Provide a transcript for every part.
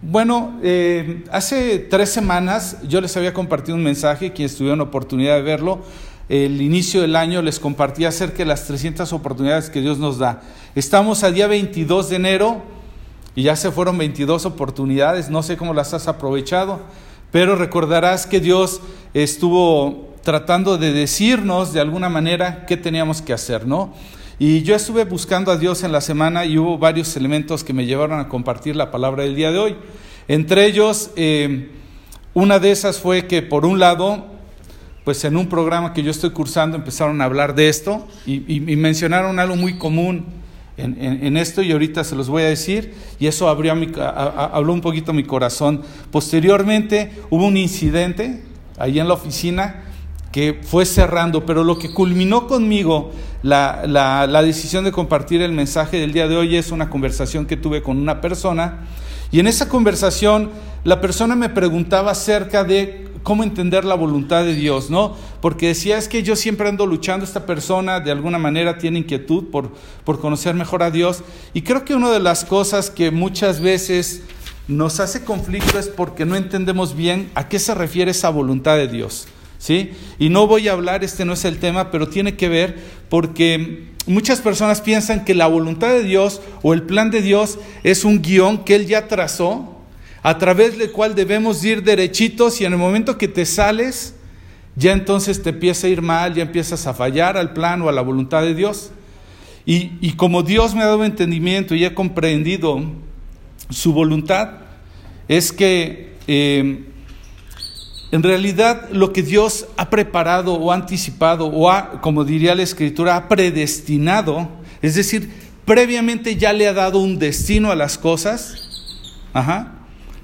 Bueno, eh, hace tres semanas yo les había compartido un mensaje, quienes tuvieron oportunidad de verlo, el inicio del año les compartí acerca de las 300 oportunidades que Dios nos da. Estamos a día 22 de enero y ya se fueron 22 oportunidades, no sé cómo las has aprovechado, pero recordarás que Dios estuvo tratando de decirnos de alguna manera qué teníamos que hacer, ¿no? Y yo estuve buscando a Dios en la semana y hubo varios elementos que me llevaron a compartir la palabra del día de hoy. Entre ellos, eh, una de esas fue que por un lado, pues en un programa que yo estoy cursando empezaron a hablar de esto y, mencionaron algo muy común en, esto y ahorita se los voy a decir y eso abrió mi, habló un poquito mi corazón. Posteriormente hubo un incidente ahí en la oficina que fue cerrando, pero lo que culminó conmigo la, la, decisión de compartir el mensaje del día de hoy es una conversación que tuve con una persona y en esa conversación la persona me preguntaba acerca de cómo entender la voluntad de Dios, ¿no? Porque decía, es que yo siempre ando luchando, esta persona de alguna manera tiene inquietud por, por conocer mejor a Dios y creo que una de las cosas que muchas veces nos hace conflicto es porque no entendemos bien a qué se refiere esa voluntad de Dios. ¿Sí? Y no voy a hablar, este no es el tema, pero tiene que ver porque muchas personas piensan que la voluntad de Dios o el plan de Dios es un guion que Él ya trazó, a través del cual debemos ir derechitos y en el momento que te sales, ya entonces te empieza a ir mal, ya empiezas a fallar al plan o a la voluntad de Dios. Y, como Dios me ha dado entendimiento y he comprendido su voluntad, es que eh, en realidad lo que Dios ha preparado o anticipado o ha, como diría la escritura, ha predestinado, es decir, previamente ya le ha dado un destino a las cosas, ajá,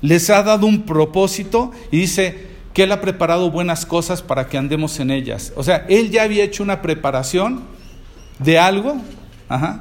les ha dado un propósito y dice que Él ha preparado buenas cosas para que andemos en ellas. O sea, Él ya había hecho una preparación de algo, ajá,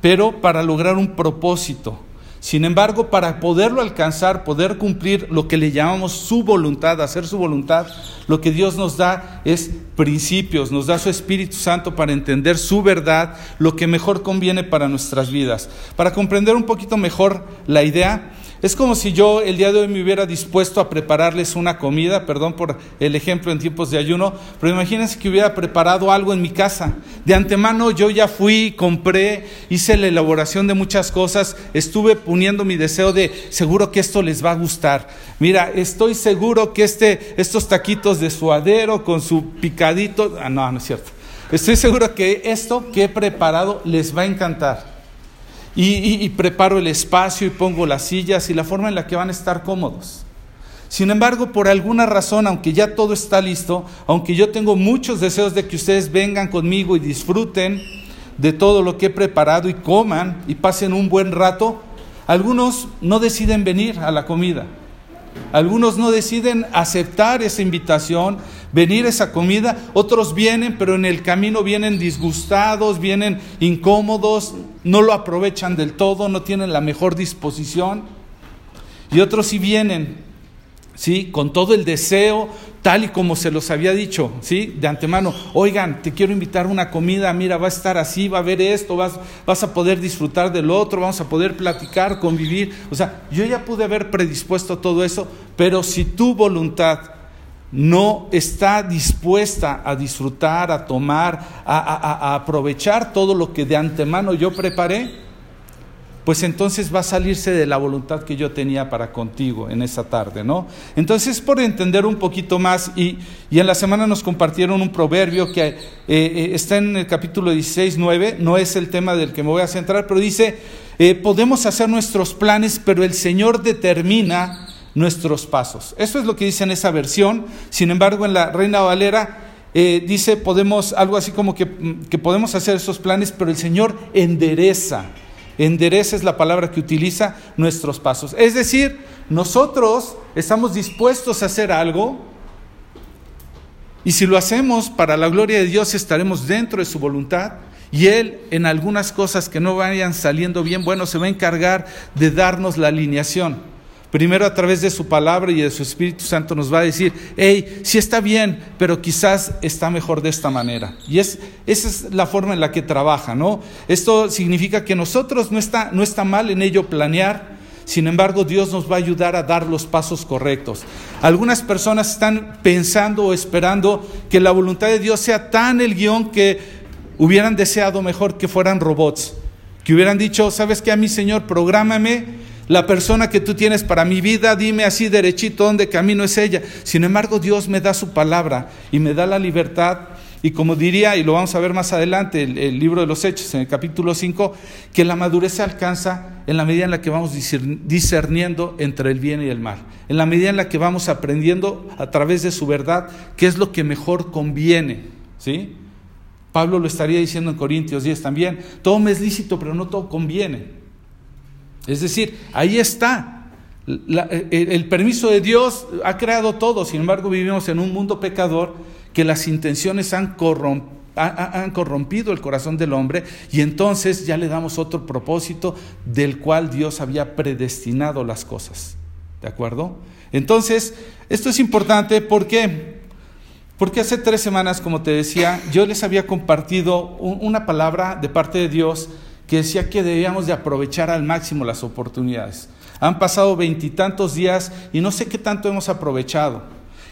pero para lograr un propósito. Sin embargo, para poderlo alcanzar, poder cumplir lo que le llamamos su voluntad, hacer su voluntad, lo que Dios nos da es principios, nos da su Espíritu Santo para entender su verdad, lo que mejor conviene para nuestras vidas. Para comprender un poquito mejor la idea, es como si yo el día de hoy me hubiera dispuesto a prepararles una comida, perdón por el ejemplo en tiempos de ayuno, pero imagínense que hubiera preparado algo en mi casa. De antemano yo ya fui, compré, hice la elaboración de muchas cosas, estuve poniendo mi deseo de seguro que esto les va a gustar. Mira, estoy seguro que este, estos taquitos de suadero con su picadito, ah, no, no es cierto. Estoy seguro que esto que he preparado les va a encantar y, preparo el espacio y pongo las sillas y la forma en la que van a estar cómodos. Sin embargo, por alguna razón, aunque ya todo está listo, aunque yo tengo muchos deseos de que ustedes vengan conmigo y disfruten de todo lo que he preparado y coman y pasen un buen rato, algunos no deciden venir a la comida. Algunos no deciden aceptar esa invitación, venir a esa comida. Otros vienen, pero en el camino vienen disgustados, vienen incómodos, no lo aprovechan del todo, no tienen la mejor disposición. Y otros sí vienen, ¿sí? Con todo el deseo, tal y como se los había dicho, ¿sí? De antemano, oigan, te quiero invitar a una comida, mira, va a estar así, va a haber esto, vas, vas a poder disfrutar del otro, vamos a poder platicar, convivir. O sea, yo ya pude haber predispuesto todo eso, pero si tu voluntad no está dispuesta a disfrutar, a tomar, a, aprovechar todo lo que de antemano yo preparé, pues entonces va a salirse de la voluntad que yo tenía para contigo en esa tarde, ¿no? Entonces, por entender un poquito más, y, en la semana nos compartieron un proverbio que eh, eh, está en el capítulo 16, 9, no es el tema del que me voy a centrar, pero dice, eh, podemos hacer nuestros planes, pero el Señor determina nuestros pasos. Eso es lo que dice en esa versión. Sin embargo, en la Reina Valera eh, dice, podemos, algo así como que, que podemos hacer esos planes, pero el Señor endereza. Endereza es la palabra que utiliza nuestros pasos. Es decir, nosotros estamos dispuestos a hacer algo y si lo hacemos para la gloria de Dios estaremos dentro de su voluntad y Él en algunas cosas que no vayan saliendo bien, bueno, se va a encargar de darnos la alineación. Primero a través de su palabra y de su Espíritu Santo nos va a decir, hey, sí está bien, pero quizás está mejor de esta manera. Y es, esa es la forma en la que trabaja, ¿no? Esto significa que nosotros no está, no está mal en ello planear, sin embargo Dios nos va a ayudar a dar los pasos correctos. Algunas personas están pensando o esperando que la voluntad de Dios sea tan el guion que hubieran deseado mejor que fueran robots, que hubieran dicho, ¿sabes qué a mi Señor? Prográmame la persona que tú tienes para mi vida, dime así derechito dónde camino es ella. Sin embargo, Dios me da su palabra y me da la libertad y como diría, y lo vamos a ver más adelante, el, libro de los Hechos, en el capítulo 5, que la madurez se alcanza en la medida en la que vamos discerniendo entre el bien y el mal, en la medida en la que vamos aprendiendo a través de su verdad qué es lo que mejor conviene. ¿sí? Pablo lo estaría diciendo en Corintios 10 también, todo me es lícito, pero no todo conviene. Es decir, ahí está. el permiso de Dios ha creado todo, sin embargo vivimos en un mundo pecador que las intenciones han, corrompido el corazón del hombre y entonces ya le damos otro propósito del cual Dios había predestinado las cosas. ¿De acuerdo? Entonces, esto es importante porque porque hace tres semanas, como te decía, yo les había compartido una palabra de parte de Dios que decía que debíamos de aprovechar al máximo las oportunidades. Han pasado veintitantos días y no sé qué tanto hemos aprovechado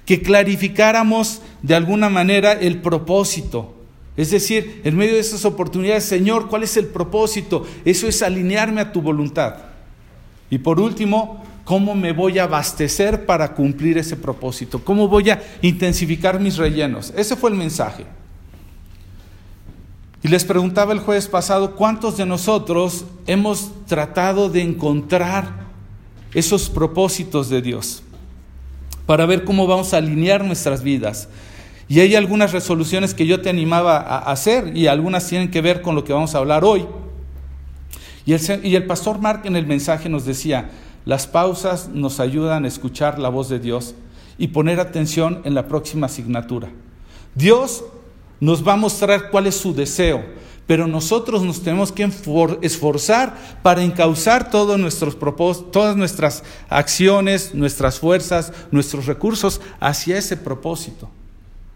que clarificáramos de alguna manera el propósito. Es decir, en medio de esas oportunidades, Señor, ¿cuál es el propósito? Eso es alinearme a tu voluntad. Y por último, ¿cómo me voy a abastecer para cumplir ese propósito? ¿Cómo voy a intensificar mis rellenos? Ese fue el mensaje. Y les preguntaba el jueves pasado, ¿cuántos de nosotros hemos tratado de encontrar esos propósitos de Dios? para ver cómo vamos a alinear nuestras vidas. Y hay algunas resoluciones que yo te animaba a hacer y algunas tienen que ver con lo que vamos a hablar hoy. Y el, pastor Mark en el mensaje nos decía, las pausas nos ayudan a escuchar la voz de Dios y poner atención en la próxima asignatura. Dios nos va a mostrar cuál es su deseo, pero nosotros nos tenemos que esforzar para encauzar todos nuestros propósitos, todas nuestras acciones, nuestras fuerzas, nuestros recursos hacia ese propósito.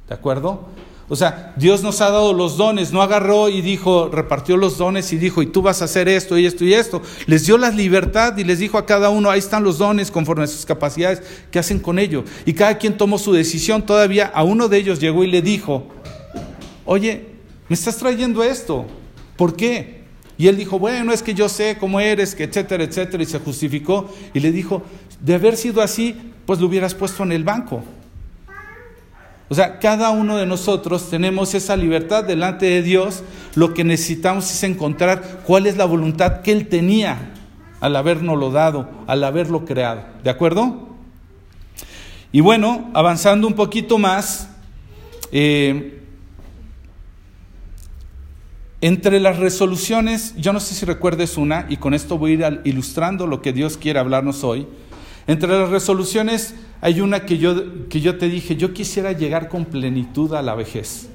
¿De acuerdo? O sea, Dios nos ha dado los dones, no agarró y dijo, repartió los dones y dijo, y tú vas a hacer esto y esto y esto. Les dio la libertad y les dijo a cada uno, ahí están los dones conforme a sus capacidades, ¿qué hacen con ello? Y cada quien tomó su decisión, todavía a uno de ellos llegó y le dijo, oye, me estás trayendo esto. ¿Por qué? Y él dijo, bueno, es que yo sé cómo eres, que etcétera, etcétera, y se justificó y le dijo, de haber sido así, pues lo hubieras puesto en el banco. O sea, cada uno de nosotros tenemos esa libertad delante de Dios. Lo que necesitamos es encontrar cuál es la voluntad que Él tenía al habernoslo dado, al haberlo creado. ¿De acuerdo? Y bueno, avanzando un poquito más, eh, entre las resoluciones, yo no sé si recuerdes una, y con esto voy a ir ilustrando lo que Dios quiere hablarnos hoy. Entre las resoluciones hay una que yo, que yo te dije, yo quisiera llegar con plenitud a la vejez.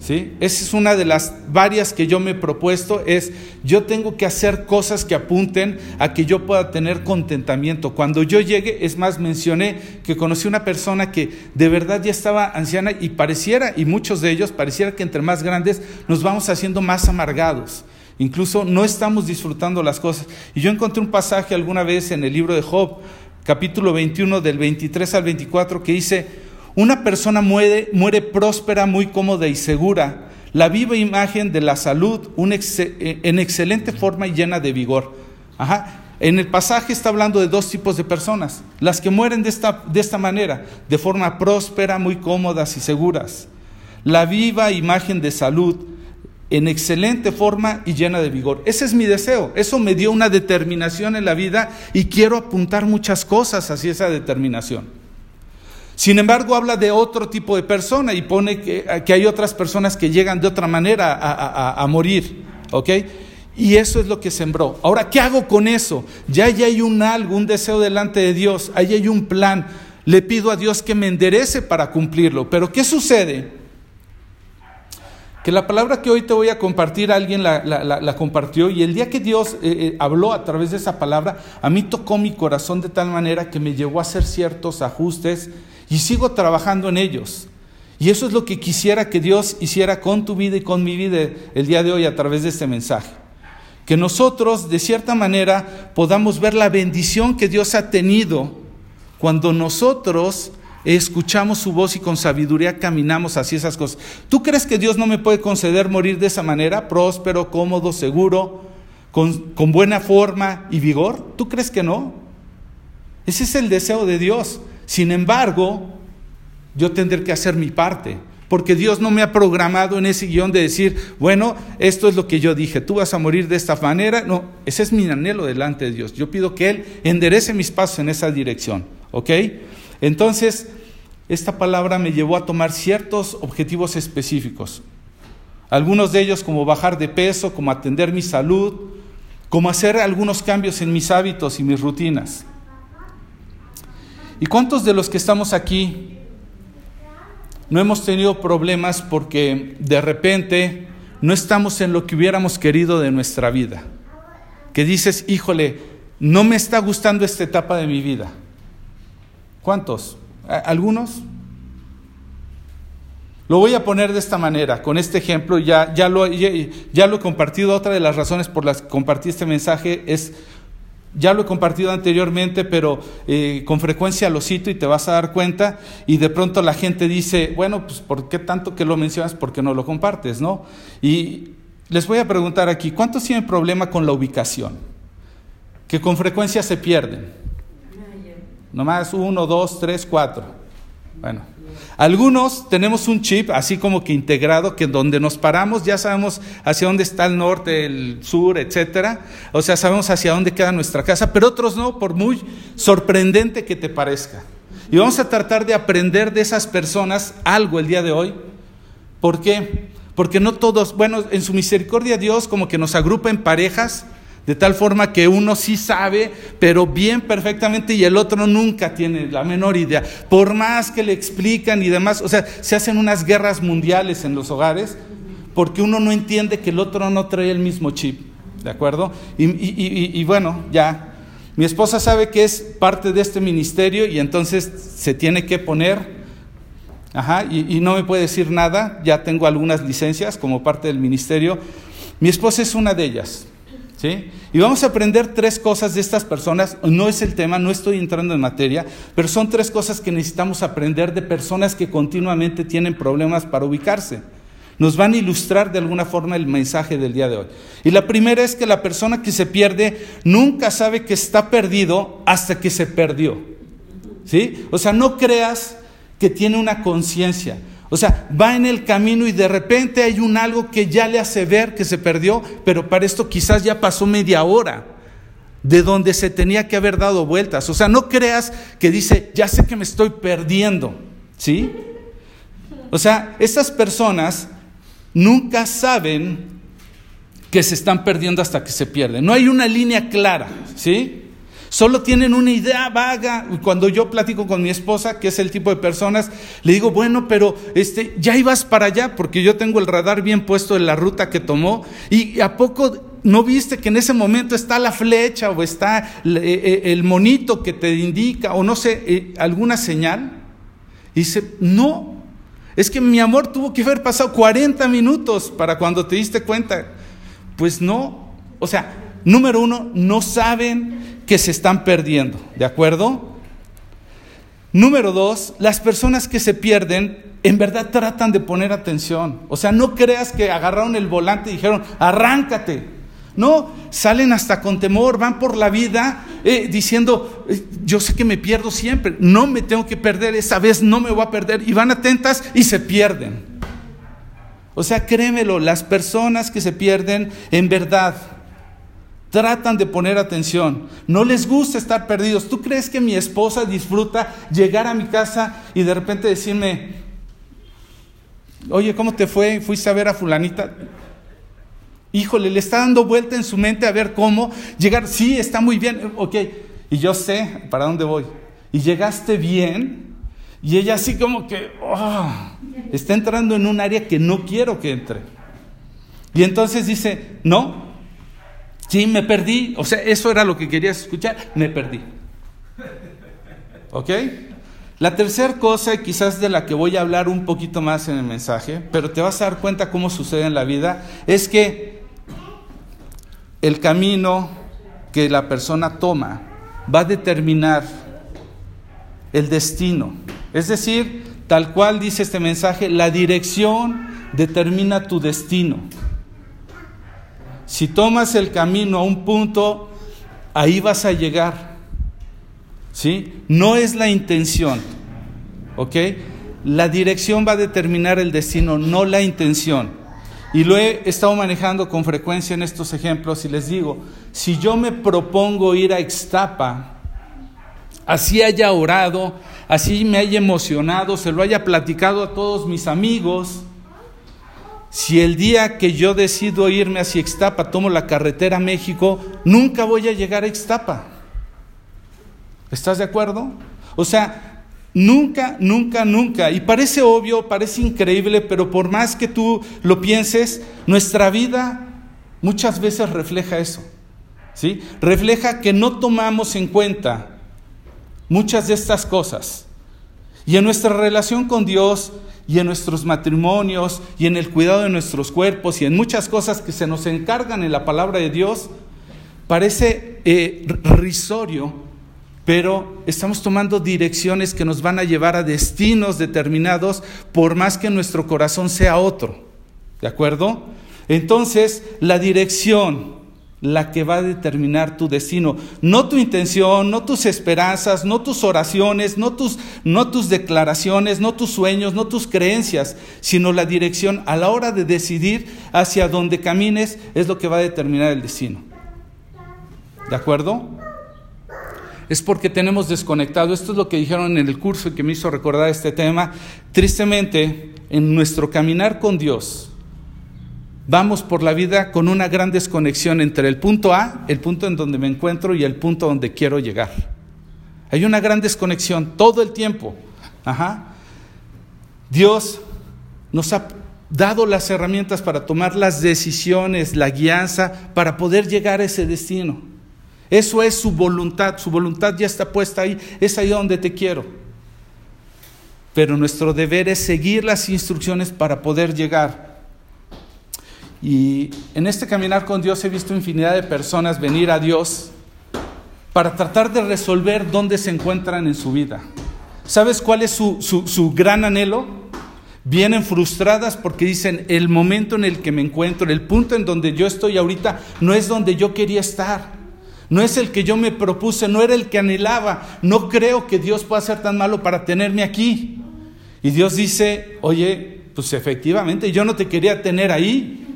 ¿Sí? Esa es una de las varias que yo me he propuesto, es yo tengo que hacer cosas que apunten a que yo pueda tener contentamiento. Cuando yo llegue, es más, mencioné que conocí una persona que de verdad ya estaba anciana y pareciera, y muchos de ellos, pareciera que entre más grandes nos vamos haciendo más amargados. Incluso no estamos disfrutando las cosas. Y yo encontré un pasaje alguna vez en el libro de Job, capítulo 21, del 23 al 24, que dice, una persona muere, muere próspera, muy cómoda y segura, la viva imagen de la salud eh, en excelente forma y llena de vigor. En el pasaje está hablando de dos tipos de personas, las que mueren de esta, de esta manera, de forma próspera, muy cómodas y seguras. La viva imagen de salud en excelente forma y llena de vigor. Ese es mi deseo. Eso me dio una determinación en la vida y quiero apuntar muchas cosas hacia esa determinación. Sin embargo, habla de otro tipo de persona y pone que, hay otras personas que llegan de otra manera a, morir. ¿Ok? Y eso es lo que sembró. Ahora, ¿qué hago con eso? Ya, hay un algo, un deseo delante de Dios, ahí hay un plan. Le pido a Dios que me enderece para cumplirlo. Pero ¿qué sucede? Que la palabra que hoy te voy a compartir, alguien la, compartió y el día que Dios eh, eh, habló a través de esa palabra, a mí tocó mi corazón de tal manera que me llevó a hacer ciertos ajustes y sigo trabajando en ellos. Y eso es lo que quisiera que Dios hiciera con tu vida y con mi vida el día de hoy a través de este mensaje. que nosotros de cierta manera podamos ver la bendición que Dios ha tenido cuando nosotros escuchamos su voz y con sabiduría caminamos hacia esas cosas. ¿Tú crees que Dios no me puede conceder morir de esa manera, próspero, cómodo, seguro, con, con buena forma y vigor? ¿Tú crees que no? Ese es el deseo de Dios. Sin embargo, yo tendré que hacer mi parte, porque Dios no me ha programado en ese guion de decir, bueno, esto es lo que yo dije, tú vas a morir de esta manera. No, ese es mi anhelo delante de Dios. Yo pido que Él enderece mis pasos en esa dirección, ¿ok? Entonces, esta palabra me llevó a tomar ciertos objetivos específicos. Algunos de ellos como bajar de peso, como atender mi salud, como hacer algunos cambios en mis hábitos y mis rutinas. ¿Y cuántos de los que estamos aquí no hemos tenido problemas porque de repente no estamos en lo que hubiéramos querido de nuestra vida? Que dices, híjole, no me está gustando esta etapa de mi vida. ¿Cuántos? ¿Algunos? Lo voy a poner de esta manera, con este ejemplo, ya, ya, lo, ya, lo he compartido. Otra de las razones por las que compartí este mensaje es ya lo he compartido anteriormente, pero eh, con frecuencia lo cito y te vas a dar cuenta y de pronto la gente dice, bueno, pues ¿por qué tanto que lo mencionas? porque no lo compartes? ¿no? Y les voy a preguntar aquí, ¿cuántos tienen problema con la ubicación? Que con frecuencia se pierden. Nomás uno, dos, tres, cuatro. Bueno, algunos tenemos un chip así como que integrado, que donde nos paramos ya sabemos hacia dónde está el norte, el sur, etcétera. O sea, sabemos hacia dónde queda nuestra casa, pero otros no, por muy sorprendente que te parezca. Y vamos a tratar de aprender de esas personas algo el día de hoy. ¿Por qué? Porque no todos, bueno, en su misericordia Dios como que nos agrupa en parejas de tal forma que uno sí sabe, pero bien perfectamente y el otro nunca tiene la menor idea. Por más que le explican y demás, o sea, se hacen unas guerras mundiales en los hogares porque uno no entiende que el otro no trae el mismo chip, ¿de acuerdo? Y, bueno, ya, mi esposa sabe que es parte de este ministerio y entonces se tiene que poner, ajá, y no me puede decir nada, ya tengo algunas licencias como parte del ministerio. Mi esposa es una de ellas. ¿Sí? Y vamos a aprender tres cosas de estas personas. No es el tema, no estoy entrando en materia, pero son tres cosas que necesitamos aprender de personas que continuamente tienen problemas para ubicarse. Nos van a ilustrar de alguna forma el mensaje del día de hoy. Y la primera es que la persona que se pierde nunca sabe que está perdido hasta que se perdió. ¿Sí? O sea, no creas que tiene una conciencia. O sea, va en el camino y de repente hay un algo que ya le hace ver que se perdió, pero para esto quizás ya pasó media hora de donde se tenía que haber dado vueltas. O sea, no creas que dice, ya sé que me estoy perdiendo, ¿sí? O sea, estas personas nunca saben que se están perdiendo hasta que se pierden. No hay una línea clara, ¿sí? Solo tienen una idea vaga. Cuando yo platico con mi esposa, que es el tipo de personas, le digo, bueno, pero este, ya ibas para allá, porque yo tengo el radar bien puesto en la ruta que tomó, y a poco no viste que en ese momento está la flecha o está eh, eh, el monito que te indica, o no sé, eh, alguna señal. Y dice, no, es que mi amor tuvo que haber pasado 40 minutos para cuando te diste cuenta. Pues no, o sea, número uno, no saben que se están perdiendo, ¿de acuerdo? Número dos, las personas que se pierden en verdad tratan de poner atención. O sea, no creas que agarraron el volante y dijeron, arráncate. No, salen hasta con temor, van por la vida eh, diciendo, eh, yo sé que me pierdo siempre, no me tengo que perder, esa vez no me voy a perder. Y van atentas y se pierden. O sea, créemelo, las personas que se pierden en verdad Tratan de poner atención. No les gusta estar perdidos. ¿Tú crees que mi esposa disfruta llegar a mi casa y de repente decirme, oye, ¿cómo te fue? ¿Fuiste a ver a fulanita? Híjole, le está dando vuelta en su mente a ver cómo llegar. Sí, está muy bien. Ok. Y yo sé para dónde voy. Y llegaste bien. Y ella así como que oh, está entrando en un área que no quiero que entre. Y entonces dice, no, Sí, me perdí. O sea, eso era lo que querías escuchar. Me perdí. ¿Ok? La tercera cosa, quizás de la que voy a hablar un poquito más en el mensaje, pero te vas a dar cuenta cómo sucede en la vida, es que el camino que la persona toma va a determinar el destino. Es decir, tal cual dice este mensaje, la dirección determina tu destino. Si tomas el camino a un punto, ahí vas a llegar. ¿Sí? No es la intención. ¿Ok? La dirección va a determinar el destino, no la intención. Y lo he estado manejando con frecuencia en estos ejemplos y les digo, si yo me propongo ir a Ixtapa, así haya orado, así me haya emocionado, se lo haya platicado a todos mis amigos, si el día que yo decido irme hacia Ixtapa tomo la carretera a México, nunca voy a llegar a Ixtapa. ¿Estás de acuerdo? O sea, nunca, nunca, nunca. Y parece obvio, parece increíble, pero por más que tú lo pienses, nuestra vida muchas veces refleja eso. ¿Sí? Refleja que no tomamos en cuenta muchas de estas cosas. Y en nuestra relación con Dios y en nuestros matrimonios y en el cuidado de nuestros cuerpos y en muchas cosas que se nos encargan en la palabra de Dios, parece eh, risorio, pero estamos tomando direcciones que nos van a llevar a destinos determinados por más que nuestro corazón sea otro. ¿De acuerdo? Entonces, la dirección la que va a determinar tu destino. No tu intención, no tus esperanzas, no tus oraciones, no tus, no tus declaraciones, no tus sueños, no tus creencias, sino la dirección a la hora de decidir hacia dónde camines es lo que va a determinar el destino. ¿De acuerdo? Es porque tenemos desconectado. Esto es lo que dijeron en el curso que me hizo recordar este tema. Tristemente, en nuestro caminar con Dios, vamos por la vida con una gran desconexión entre el punto A, el punto en donde me encuentro y el punto donde quiero llegar. Hay una gran desconexión todo el tiempo. Ajá. Dios nos ha dado las herramientas para tomar las decisiones, la guianza, para poder llegar a ese destino. Eso es su voluntad, su voluntad ya está puesta ahí, es ahí donde te quiero. Pero nuestro deber es seguir las instrucciones para poder llegar y en este caminar con Dios he visto infinidad de personas venir a Dios para tratar de resolver dónde se encuentran en su vida. ¿Sabes cuál es su, su, gran anhelo? Vienen frustradas porque dicen, el momento en el que me encuentro, el punto en donde yo estoy ahorita, no es donde yo quería estar. No es el que yo me propuse, no era el que anhelaba. No creo que Dios pueda ser tan malo para tenerme aquí. Y Dios dice, oye, pues efectivamente, yo no te quería tener ahí.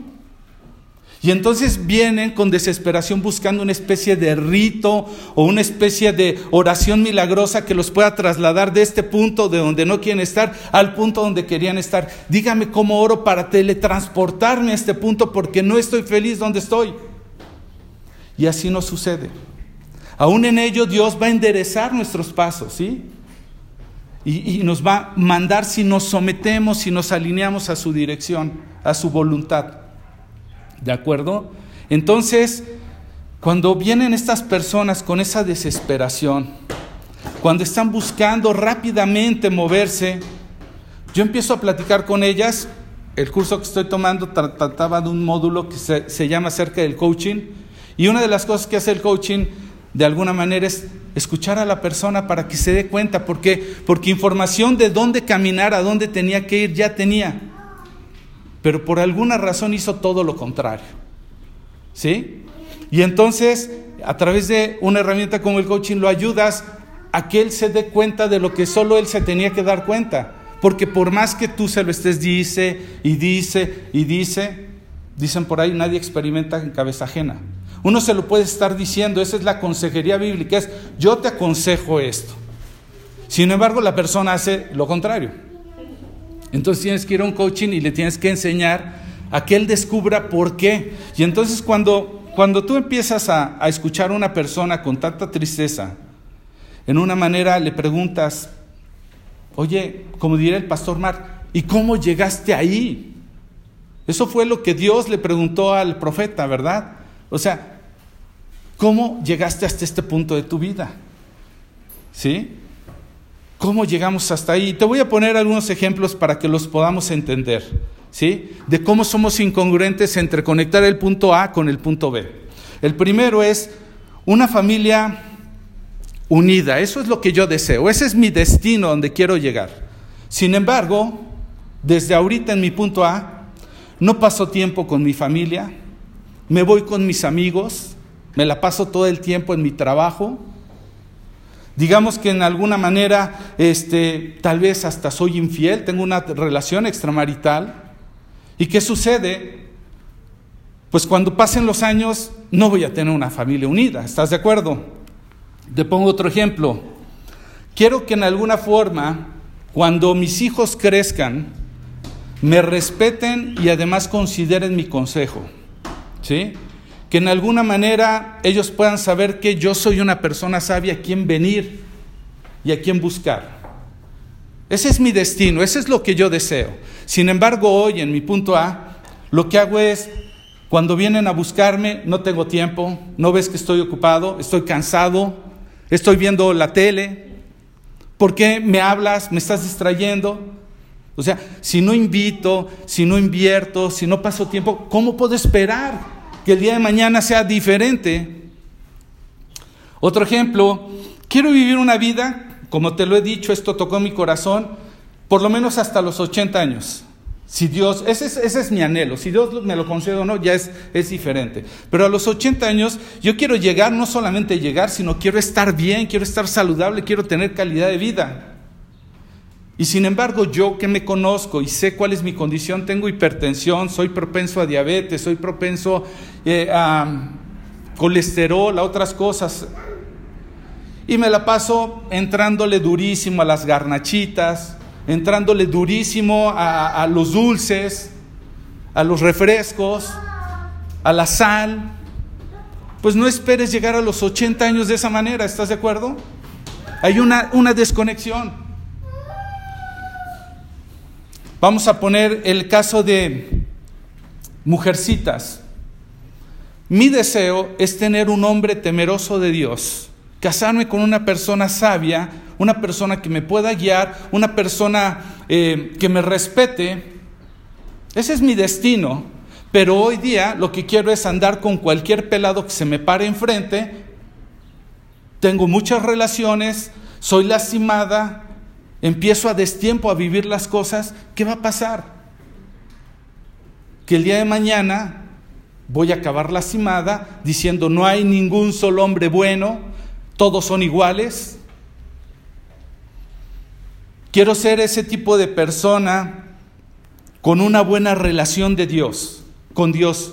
Y entonces vienen con desesperación buscando una especie de rito o una especie de oración milagrosa que los pueda trasladar de este punto de donde no quieren estar al punto donde querían estar. Dígame cómo oro para teletransportarme a este punto porque no estoy feliz donde estoy. Y así no sucede. Aún en ello Dios va a enderezar nuestros pasos, ¿sí? Y, y nos va a mandar si nos sometemos, si nos alineamos a su dirección, a su voluntad. ¿De acuerdo? Entonces, cuando vienen estas personas con esa desesperación, cuando están buscando rápidamente moverse, yo empiezo a platicar con ellas. El curso que estoy tomando trataba de un módulo que se, llama acerca del coaching. Y una de las cosas que hace el coaching, de alguna manera, es escuchar a la persona para que se dé cuenta. ¿Por qué? Porque información de dónde caminar, a dónde tenía que ir, ya tenía pero por alguna razón hizo todo lo contrario. ¿Sí? Y entonces, a través de una herramienta como el coaching, lo ayudas a que él se dé cuenta de lo que solo él se tenía que dar cuenta. Porque por más que tú se lo estés dice y dice y dice, dicen por ahí, nadie experimenta en cabeza ajena. Uno se lo puede estar diciendo, esa es la consejería bíblica, es yo te aconsejo esto. Sin embargo, la persona hace lo contrario. Entonces tienes que ir a un coaching y le tienes que enseñar a que él descubra por qué. Y entonces cuando, cuando tú empiezas a, a escuchar a una persona con tanta tristeza, en una manera le preguntas, oye, como diría el pastor Mark, ¿y cómo llegaste ahí? Eso fue lo que Dios le preguntó al profeta, ¿verdad? O sea, ¿cómo llegaste hasta este punto de tu vida? ¿Sí? ¿Cómo llegamos hasta ahí? Te voy a poner algunos ejemplos para que los podamos entender, ¿sí? De cómo somos incongruentes entre conectar el punto A con el punto B. El primero es una familia unida. Eso es lo que yo deseo. Ese es mi destino donde quiero llegar. Sin embargo, desde ahorita en mi punto A, no paso tiempo con mi familia, me voy con mis amigos, me la paso todo el tiempo en mi trabajo. Digamos que en alguna manera, este, tal vez hasta soy infiel, tengo una relación extramarital. ¿Y qué sucede? Pues cuando pasen los años no voy a tener una familia unida, ¿estás de acuerdo? Te pongo otro ejemplo. Quiero que en alguna forma, cuando mis hijos crezcan, me respeten y además consideren mi consejo. ¿Sí? Que en alguna manera ellos puedan saber que yo soy una persona sabia a quien venir y a quien buscar. Ese es mi destino, ese es lo que yo deseo. Sin embargo, hoy en mi punto A, lo que hago es, cuando vienen a buscarme, no tengo tiempo, no ves que estoy ocupado, estoy cansado, estoy viendo la tele, ¿por qué me hablas? ¿Me estás distrayendo? O sea, si no invito, si no invierto, si no paso tiempo, ¿cómo puedo esperar que el día de mañana sea diferente? Otro ejemplo, quiero vivir una vida, como te lo he dicho, esto tocó mi corazón, por lo menos hasta los 80 años. Si Dios, ese es, es mi anhelo, si Dios me lo concede o no, ya es, es diferente. Pero a los 80 años yo quiero llegar, no solamente llegar, sino quiero estar bien, quiero estar saludable, quiero tener calidad de vida. Y sin embargo, yo que me conozco y sé cuál es mi condición, tengo hipertensión, soy propenso a diabetes, soy propenso eh, a colesterol, a otras cosas. Y me la paso entrándole durísimo a las garnachitas, entrándole durísimo a, los dulces, a los refrescos, a la sal. Pues no esperes llegar a los 80 años de esa manera, ¿estás de acuerdo? Hay una, una desconexión. Vamos a poner el caso de mujercitas. Mi deseo es tener un hombre temeroso de Dios, casarme con una persona sabia, una persona que me pueda guiar, una persona eh, que me respete. Ese es mi destino. Pero hoy día lo que quiero es andar con cualquier pelado que se me pare enfrente. Tengo muchas relaciones, soy lastimada, empiezo a destiempo a vivir las cosas. ¿Qué va a pasar? Que el día de mañana voy a acabar lastimada diciendo no hay ningún solo hombre bueno, todos son iguales. Quiero ser ese tipo de persona con una buena relación de Dios, con Dios.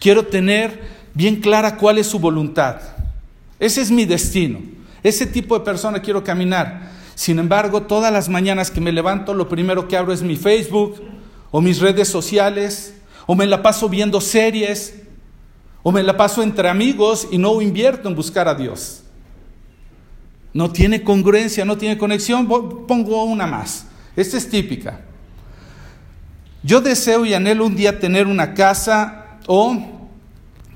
Quiero tener bien clara cuál es su voluntad. Ese es mi destino. Ese tipo de persona quiero caminar. Sin embargo, todas las mañanas que me levanto, lo primero que abro es mi Facebook o mis redes sociales, o me la paso viendo series, o me la paso entre amigos y no invierto en buscar a Dios. No tiene congruencia, no tiene conexión. Pongo una más. Esta es típica. Yo deseo y anhelo un día tener una casa o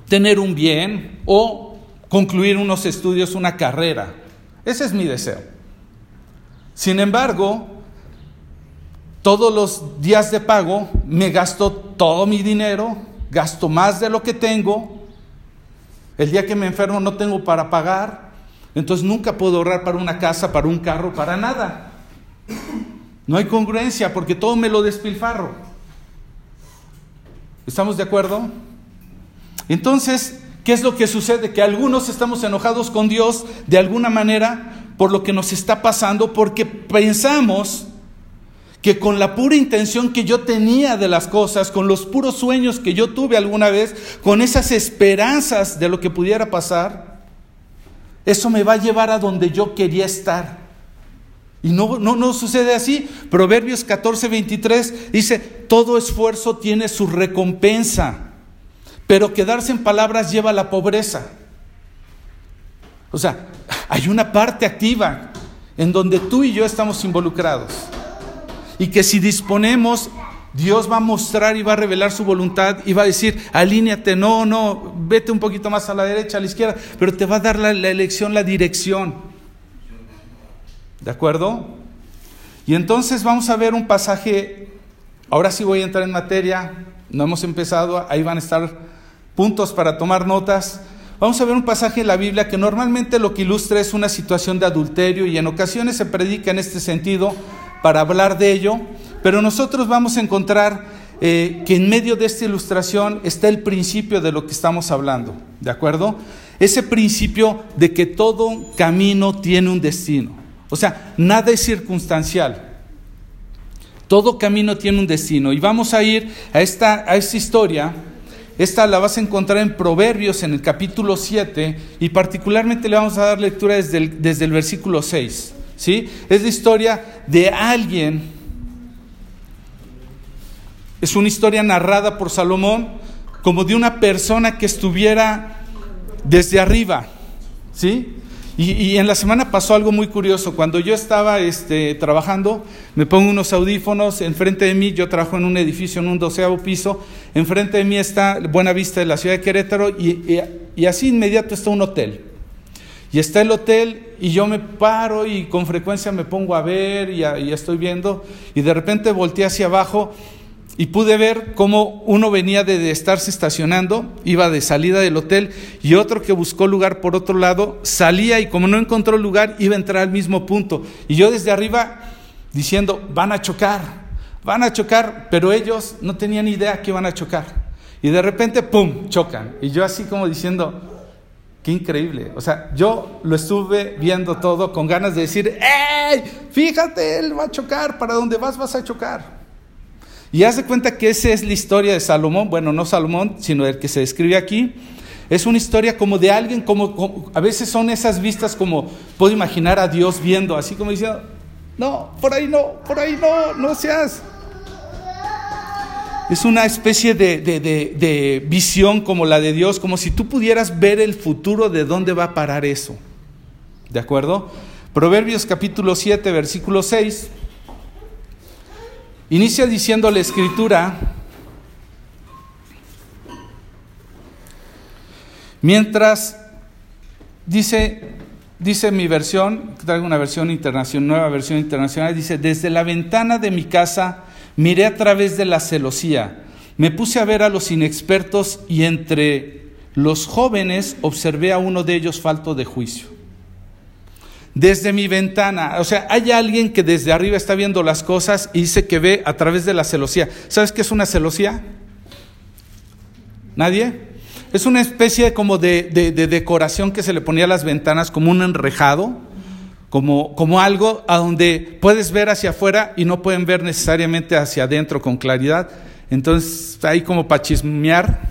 tener un bien o concluir unos estudios, una carrera. Ese es mi deseo. Sin embargo, todos los días de pago me gasto todo mi dinero, gasto más de lo que tengo. El día que me enfermo no tengo para pagar. Entonces nunca puedo ahorrar para una casa, para un carro, para nada. No hay congruencia porque todo me lo despilfarro. ¿Estamos de acuerdo? Entonces, ¿qué es lo que sucede? Que algunos estamos enojados con Dios de alguna manera por lo que nos está pasando porque pensamos que con la pura intención que yo tenía de las cosas, con los puros sueños que yo tuve alguna vez, con esas esperanzas de lo que pudiera pasar, eso me va a llevar a donde yo quería estar. Y no, no, no sucede así. Proverbios 14, 23 dice, todo esfuerzo tiene su recompensa, pero quedarse en palabras lleva a la pobreza. O sea, hay una parte activa en donde tú y yo estamos involucrados. Y que si disponemos Dios va a mostrar y va a revelar su voluntad y va a decir, alíñate, no, no, vete un poquito más a la derecha, a la izquierda, pero te va a dar la, elección, la dirección. ¿De acuerdo? Y entonces vamos a ver un pasaje, ahora sí voy a entrar en materia, no hemos empezado, ahí van a estar puntos para tomar notas. Vamos a ver un pasaje en la Biblia que normalmente lo que ilustra es una situación de adulterio y en ocasiones se predica en este sentido para hablar de ello, pero nosotros vamos a encontrar eh, que en medio de esta ilustración está el principio de lo que estamos hablando, ¿de acuerdo? Ese principio de que todo camino tiene un destino. O sea, nada es circunstancial. Todo camino tiene un destino. Y vamos a ir a esta, a esta historia. Esta la vas a encontrar en Proverbios en el capítulo 7 y particularmente le vamos a dar lectura desde el, desde el versículo 6. ¿sí? Es la historia de alguien. Es una historia narrada por Salomón como de una persona que estuviera desde arriba. ¿sí? Y, en la semana pasó algo muy curioso. Cuando yo estaba este, trabajando, me pongo unos audífonos, enfrente de mí, yo trabajo en un edificio en un doceavo piso, enfrente de mí está Buena Vista de la ciudad de Querétaro y, y así inmediato está un hotel. Y está el hotel y yo me paro y con frecuencia me pongo a ver y, y estoy viendo y de repente volteé hacia abajo y pude ver cómo uno venía de, estarse estacionando, iba de salida del hotel, y otro que buscó lugar por otro lado, salía y como no encontró lugar, iba a entrar al mismo punto. Y yo desde arriba diciendo, van a chocar, van a chocar, pero ellos no tenían idea que iban a chocar. Y de repente, ¡pum!, chocan. Y yo así como diciendo, qué increíble. O sea, yo lo estuve viendo todo con ganas de decir, ¡ey! Fíjate, él va a chocar, para donde vas vas a chocar. Y haz de cuenta que esa es la historia de Salomón, bueno, no Salomón, sino el que se describe aquí. Es una historia como de alguien, como, a veces son esas vistas como puedo imaginar a Dios viendo, así como diciendo, no, por ahí no, por ahí no, no seas. Es una especie de, de visión como la de Dios, como si tú pudieras ver el futuro de dónde va a parar eso. ¿De acuerdo? Proverbios capítulo 7, versículo 6. Inicia diciendo la escritura, mientras dice, dice mi versión, traigo una versión internacional, nueva versión internacional, dice, desde la ventana de mi casa miré a través de la celosía, me puse a ver a los inexpertos y entre los jóvenes observé a uno de ellos falto de juicio desde mi ventana. O sea, hay alguien que desde arriba está viendo las cosas y dice que ve a través de la celosía. ¿Sabes qué es una celosía? ¿Nadie? Es una especie como de, decoración que se le ponía a las ventanas, como un enrejado, como, como algo a donde puedes ver hacia afuera y no pueden ver necesariamente hacia adentro con claridad. Entonces, ahí como para chismear,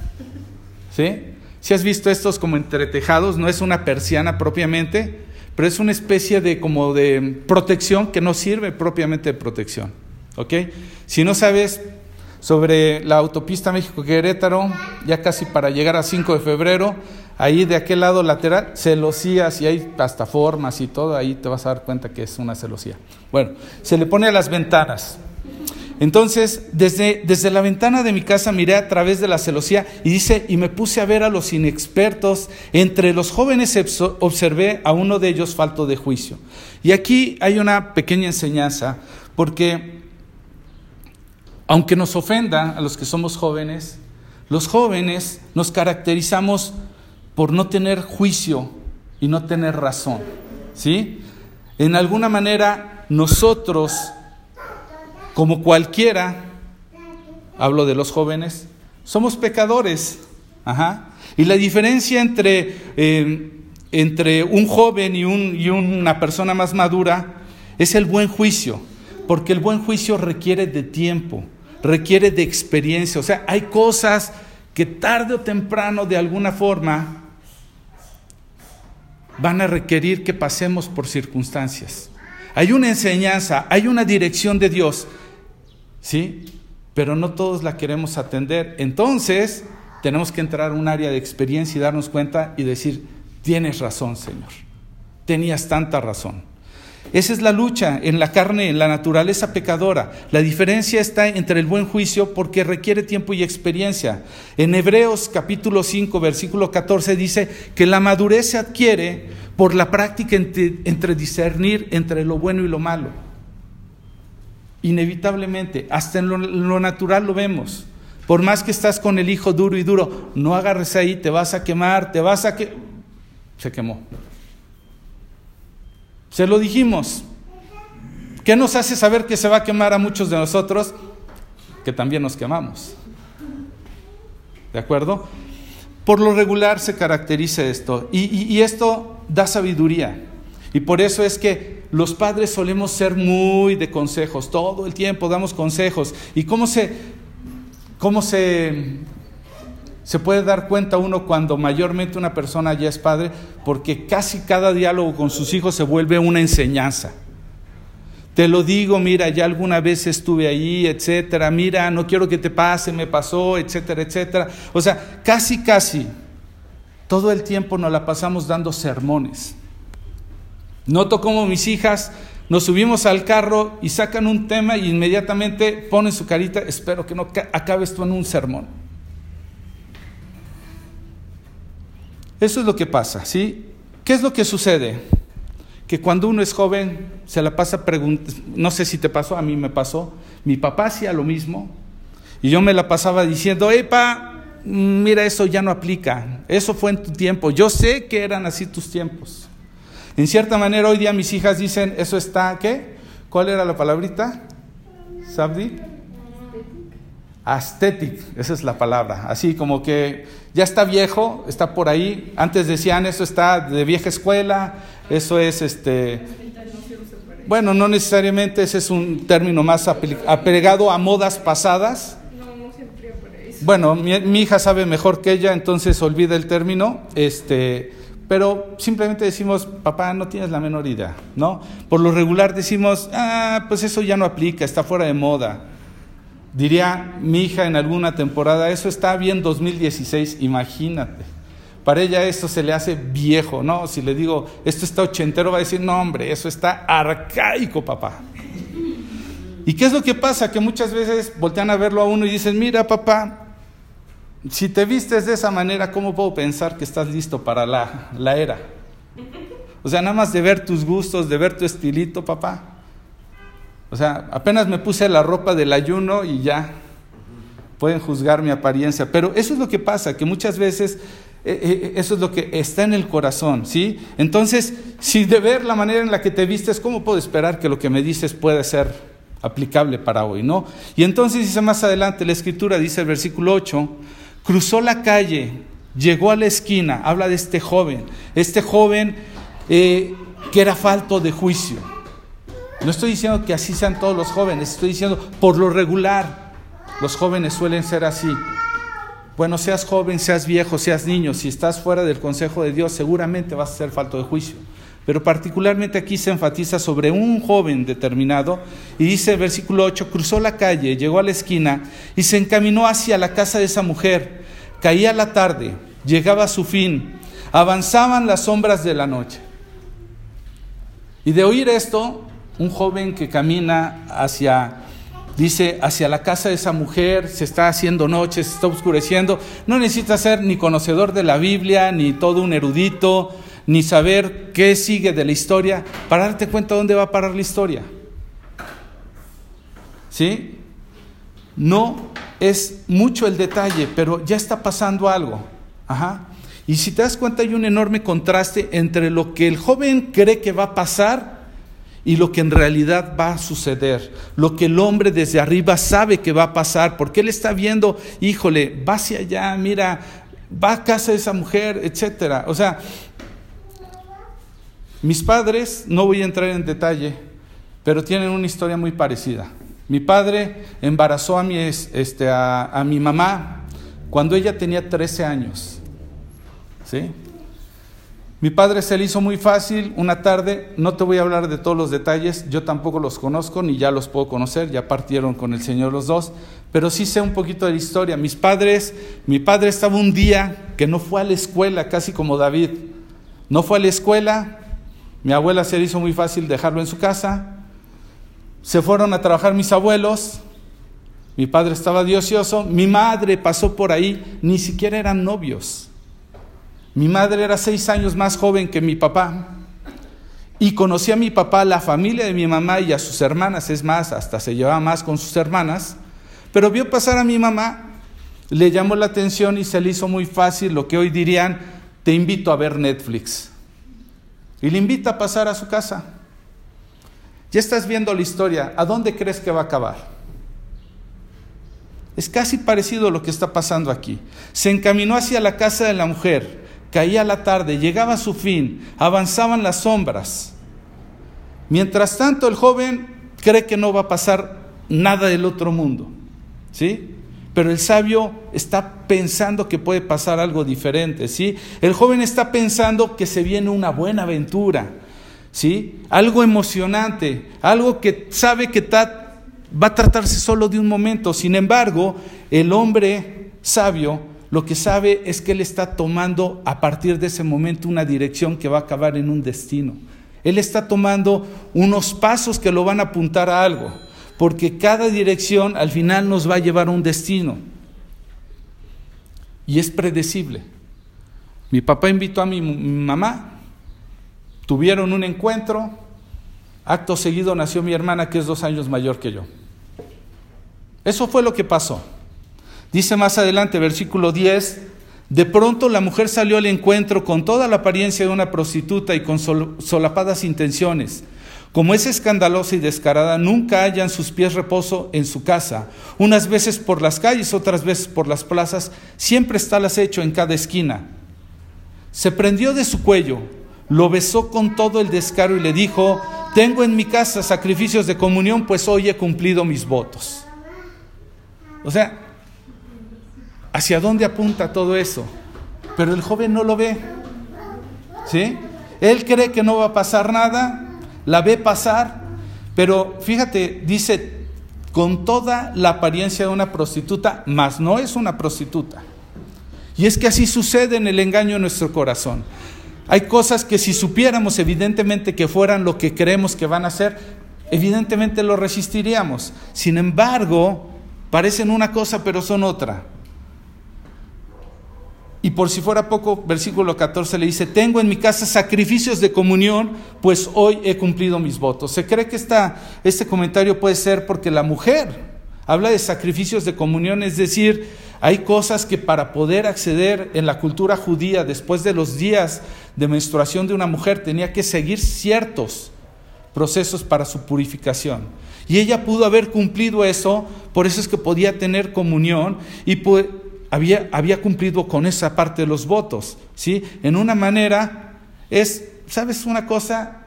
¿sí? Si has visto estos como entretejados, no es una persiana propiamente, pero es una especie de como de protección que no sirve propiamente de protección. ¿Ok? Si no sabes sobre la autopista México-Querétaro, ya casi para llegar a 5 de febrero, ahí de aquel lado lateral, celosías y hay hasta formas y todo, ahí te vas a dar cuenta que es una celosía. Bueno, se le pone a las ventanas. Entonces, desde, desde la ventana de mi casa miré a través de la celosía y dice, y me puse a ver a los inexpertos. Entre los jóvenes observé a uno de ellos falto de juicio. Y aquí hay una pequeña enseñanza, porque aunque nos ofenda a los que somos jóvenes, los jóvenes nos caracterizamos por no tener juicio y no tener razón. ¿Sí? En alguna manera nosotros como cualquiera, hablo de los jóvenes, somos pecadores. Ajá. Y la diferencia entre, eh, entre un joven y, un, y una persona más madura es el buen juicio, porque el buen juicio requiere de tiempo, requiere de experiencia. O sea, hay cosas que tarde o temprano, de alguna forma, van a requerir que pasemos por circunstancias. Hay una enseñanza, hay una dirección de Dios ¿sí? Pero no todos la queremos atender. Entonces, tenemos que entrar a un área de experiencia y darnos cuenta y decir, tienes razón, Señor. Tenías tanta razón. Esa es la lucha en la carne, en la naturaleza pecadora. La diferencia está entre el buen juicio porque requiere tiempo y experiencia. En Hebreos capítulo 5, versículo 14 dice que la madurez se adquiere por la práctica entre, entre discernir entre lo bueno y lo malo inevitablemente, hasta en lo, natural lo vemos. Por más que estás con el hijo duro y duro, no agarres ahí, te vas a quemar, te vas a que se quemó. Se lo dijimos. ¿Qué nos hace saber que se va a quemar a muchos de nosotros? Que también nos quemamos. ¿De acuerdo? Por lo regular se caracteriza esto. Y, esto da sabiduría. Y por eso es que los padres solemos ser muy de consejos. Todo el tiempo damos consejos. ¿Y cómo se, cómo se, se puede dar cuenta uno cuando mayormente una persona ya es padre? Porque casi cada diálogo con sus hijos se vuelve una enseñanza. Te lo digo, mira, ya alguna vez estuve ahí, etcétera, mira, no quiero que te pase, me pasó, etcétera, etcétera. O sea, casi, casi, todo el tiempo nos la pasamos dando sermones. Noto como mis hijas nos subimos al carro y sacan un tema y inmediatamente ponen su carita, espero que no acabe esto en un sermón. Eso es lo que pasa, ¿sí? ¿Qué es lo que sucede? que cuando uno es joven se la pasa preguntando, no sé si te pasó, a mí me pasó, mi papá hacía lo mismo y yo me la pasaba diciendo, epa, mira, eso ya no aplica, eso fue en tu tiempo, yo sé que eran así tus tiempos. En cierta manera hoy día mis hijas dicen, eso está, ¿qué? ¿Cuál era la palabrita? ¿Sabdi? Aesthetic, esa es la palabra. Así como que ya está viejo, está por ahí. Antes decían eso está de vieja escuela, eso es este. Bueno, no necesariamente ese es un término más apegado a modas pasadas. Bueno, mi, mi, hija sabe mejor que ella, entonces olvida el término. Este, pero simplemente decimos, papá, no tienes la menor idea, ¿no? Por lo regular decimos, ah, pues eso ya no aplica, está fuera de moda. Diría mi hija en alguna temporada, eso está bien 2016, imagínate. Para ella esto se le hace viejo, ¿no? Si le digo, esto está ochentero, va a decir, no, hombre, eso está arcaico, papá. ¿Y qué es lo que pasa? Que muchas veces voltean a verlo a uno y dicen, mira, papá, si te vistes de esa manera, ¿cómo puedo pensar que estás listo para la, la era? O sea, nada más de ver tus gustos, de ver tu estilito, papá. O sea, apenas me puse la ropa del ayuno y ya pueden juzgar mi apariencia. Pero eso es lo que pasa, que muchas veces eh, eh, eso es lo que está en el corazón, ¿sí? Entonces, si de ver la manera en la que te vistes, ¿cómo puedo esperar que lo que me dices pueda ser aplicable para hoy, no? Y entonces dice más adelante, la escritura dice el versículo 8, cruzó la calle, llegó a la esquina, habla de este joven, este joven eh, que era falto de juicio. No estoy diciendo que así sean todos los jóvenes, estoy diciendo por lo regular, los jóvenes suelen ser así. Bueno, seas joven, seas viejo, seas niño, si estás fuera del consejo de Dios, seguramente vas a ser falto de juicio. Pero particularmente aquí se enfatiza sobre un joven determinado y dice versículo 8, cruzó la calle, llegó a la esquina y se encaminó hacia la casa de esa mujer. Caía la tarde, llegaba a su fin, avanzaban las sombras de la noche. Y de oír esto, un joven que camina hacia, dice, hacia la casa de esa mujer, se está haciendo noche, se está oscureciendo, no necesita ser ni conocedor de la Biblia, ni todo un erudito, ni saber qué sigue de la historia, para darte cuenta dónde va a parar la historia. ¿Sí? No es mucho el detalle, pero ya está pasando algo. Ajá. Y si te das cuenta hay un enorme contraste entre lo que el joven cree que va a pasar y lo que en realidad va a suceder, lo que el hombre desde arriba sabe que va a pasar, porque él está viendo, híjole, va hacia allá, mira, va a casa de esa mujer, etcétera. O sea, mis padres, no voy a entrar en detalle, pero tienen una historia muy parecida. Mi padre embarazó a mi, este, a, mi mamá cuando ella tenía 13 años. ¿Sí? Mi padre se le hizo muy fácil una tarde, no te voy a hablar de todos los detalles, yo tampoco los conozco ni ya los puedo conocer, ya partieron con el Señor los dos, pero sí sé un poquito de la historia. Mis padres, mi padre estaba un día que no fue a la escuela, casi como David, no fue a la escuela, mi abuela se le hizo muy fácil dejarlo en su casa, se fueron a trabajar mis abuelos, mi padre estaba diocioso, mi madre pasó por ahí, ni siquiera eran novios. Mi madre era seis años más joven que mi papá. Y conocía a mi papá, la familia de mi mamá y a sus hermanas, es más, hasta se llevaba más con sus hermanas, pero vio pasar a mi mamá. Le llamó la atención y se le hizo muy fácil lo que hoy dirían, te invito a ver Netflix. Y le invita a pasar a su casa. Ya estás viendo la historia, ¿a dónde crees que va a acabar? Es casi parecido a lo que está pasando aquí. Se encaminó hacia la casa de la mujer, caía la tarde, llegaba a su fin, avanzaban las sombras. Mientras tanto, el joven cree que no va a pasar nada del otro mundo. ¿Sí? Pero el sabio está pensando que puede pasar algo diferente, ¿sí? El joven está pensando que se viene una buena aventura, ¿sí? Algo emocionante, algo que sabe que va a tratarse solo de un momento. Sin embargo, el hombre sabio lo que sabe es que él está tomando a partir de ese momento una dirección que va a acabar en un destino. Él está tomando unos pasos que lo van a apuntar a algo porque cada dirección al final nos va a llevar a un destino. Y es predecible. Mi papá invitó a mi mamá, tuvieron un encuentro, acto seguido nació mi hermana que es dos años mayor que yo. Eso fue lo que pasó. Dice más adelante, versículo 10, de pronto la mujer salió al encuentro con toda la apariencia de una prostituta y con solapadas intenciones. Como es escandalosa y descarada, nunca hallan sus pies reposo en su casa. Unas veces por las calles, otras veces por las plazas, siempre está el acecho en cada esquina. Se prendió de su cuello, lo besó con todo el descaro y le dijo, tengo en mi casa sacrificios de comunión, pues hoy he cumplido mis votos. O sea, ¿hacia dónde apunta todo eso? Pero el joven no lo ve. ¿Sí? Él cree que no va a pasar nada, la ve pasar, pero fíjate, dice, con toda la apariencia de una prostituta, mas no es una prostituta. Y es que así sucede en el engaño en nuestro corazón. Hay cosas que si supiéramos evidentemente que fueran lo que creemos que van a ser, evidentemente lo resistiríamos. Sin embargo, parecen una cosa pero son otra. Y por si fuera poco, versículo 14 le dice, tengo en mi casa sacrificios de comunión, pues hoy he cumplido mis votos. Se cree que esta, este comentario puede ser porque la mujer habla de sacrificios de comunión, es decir, hay cosas que para poder acceder en la cultura judía después de los días de menstruación de una mujer tenía que seguir ciertos procesos para su purificación. Y ella pudo haber cumplido eso, por eso es que podía tener comunión y había, había cumplido con esa parte de los votos. ¿sí? En una manera es, ¿sabes una cosa?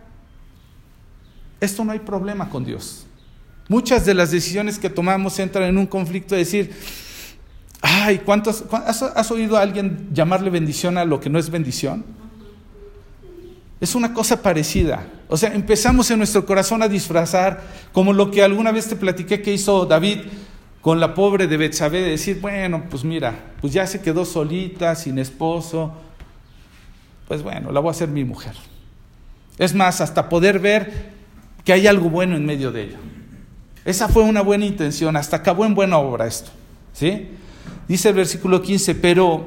Esto no hay problema con Dios. Muchas de las decisiones que tomamos entran en un conflicto de decir, ay, ¿cuántos, has, ¿has oído a alguien llamarle bendición a lo que no es bendición? Es una cosa parecida. O sea, empezamos en nuestro corazón a disfrazar, como lo que alguna vez te platiqué que hizo David con la pobre de Betsabé de decir, bueno, pues mira, pues ya se quedó solita, sin esposo, pues bueno, la voy a hacer mi mujer. Es más, hasta poder ver que hay algo bueno en medio de ella. Esa fue una buena intención, hasta acabó en buena obra esto. ¿Sí? Dice el versículo 15, pero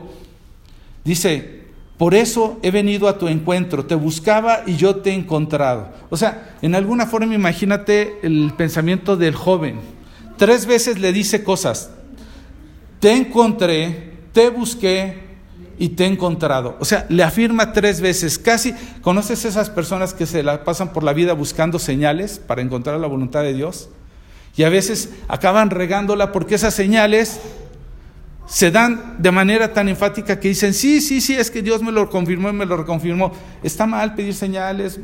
dice, por eso he venido a tu encuentro, te buscaba y yo te he encontrado. O sea, en alguna forma imagínate el pensamiento del joven Tres veces le dice cosas. Te encontré, te busqué y te he encontrado. O sea, le afirma tres veces. Casi, ¿conoces esas personas que se la pasan por la vida buscando señales para encontrar la voluntad de Dios? Y a veces acaban regándola porque esas señales se dan de manera tan enfática que dicen, sí, sí, sí, es que Dios me lo confirmó y me lo reconfirmó. ¿Está mal pedir señales?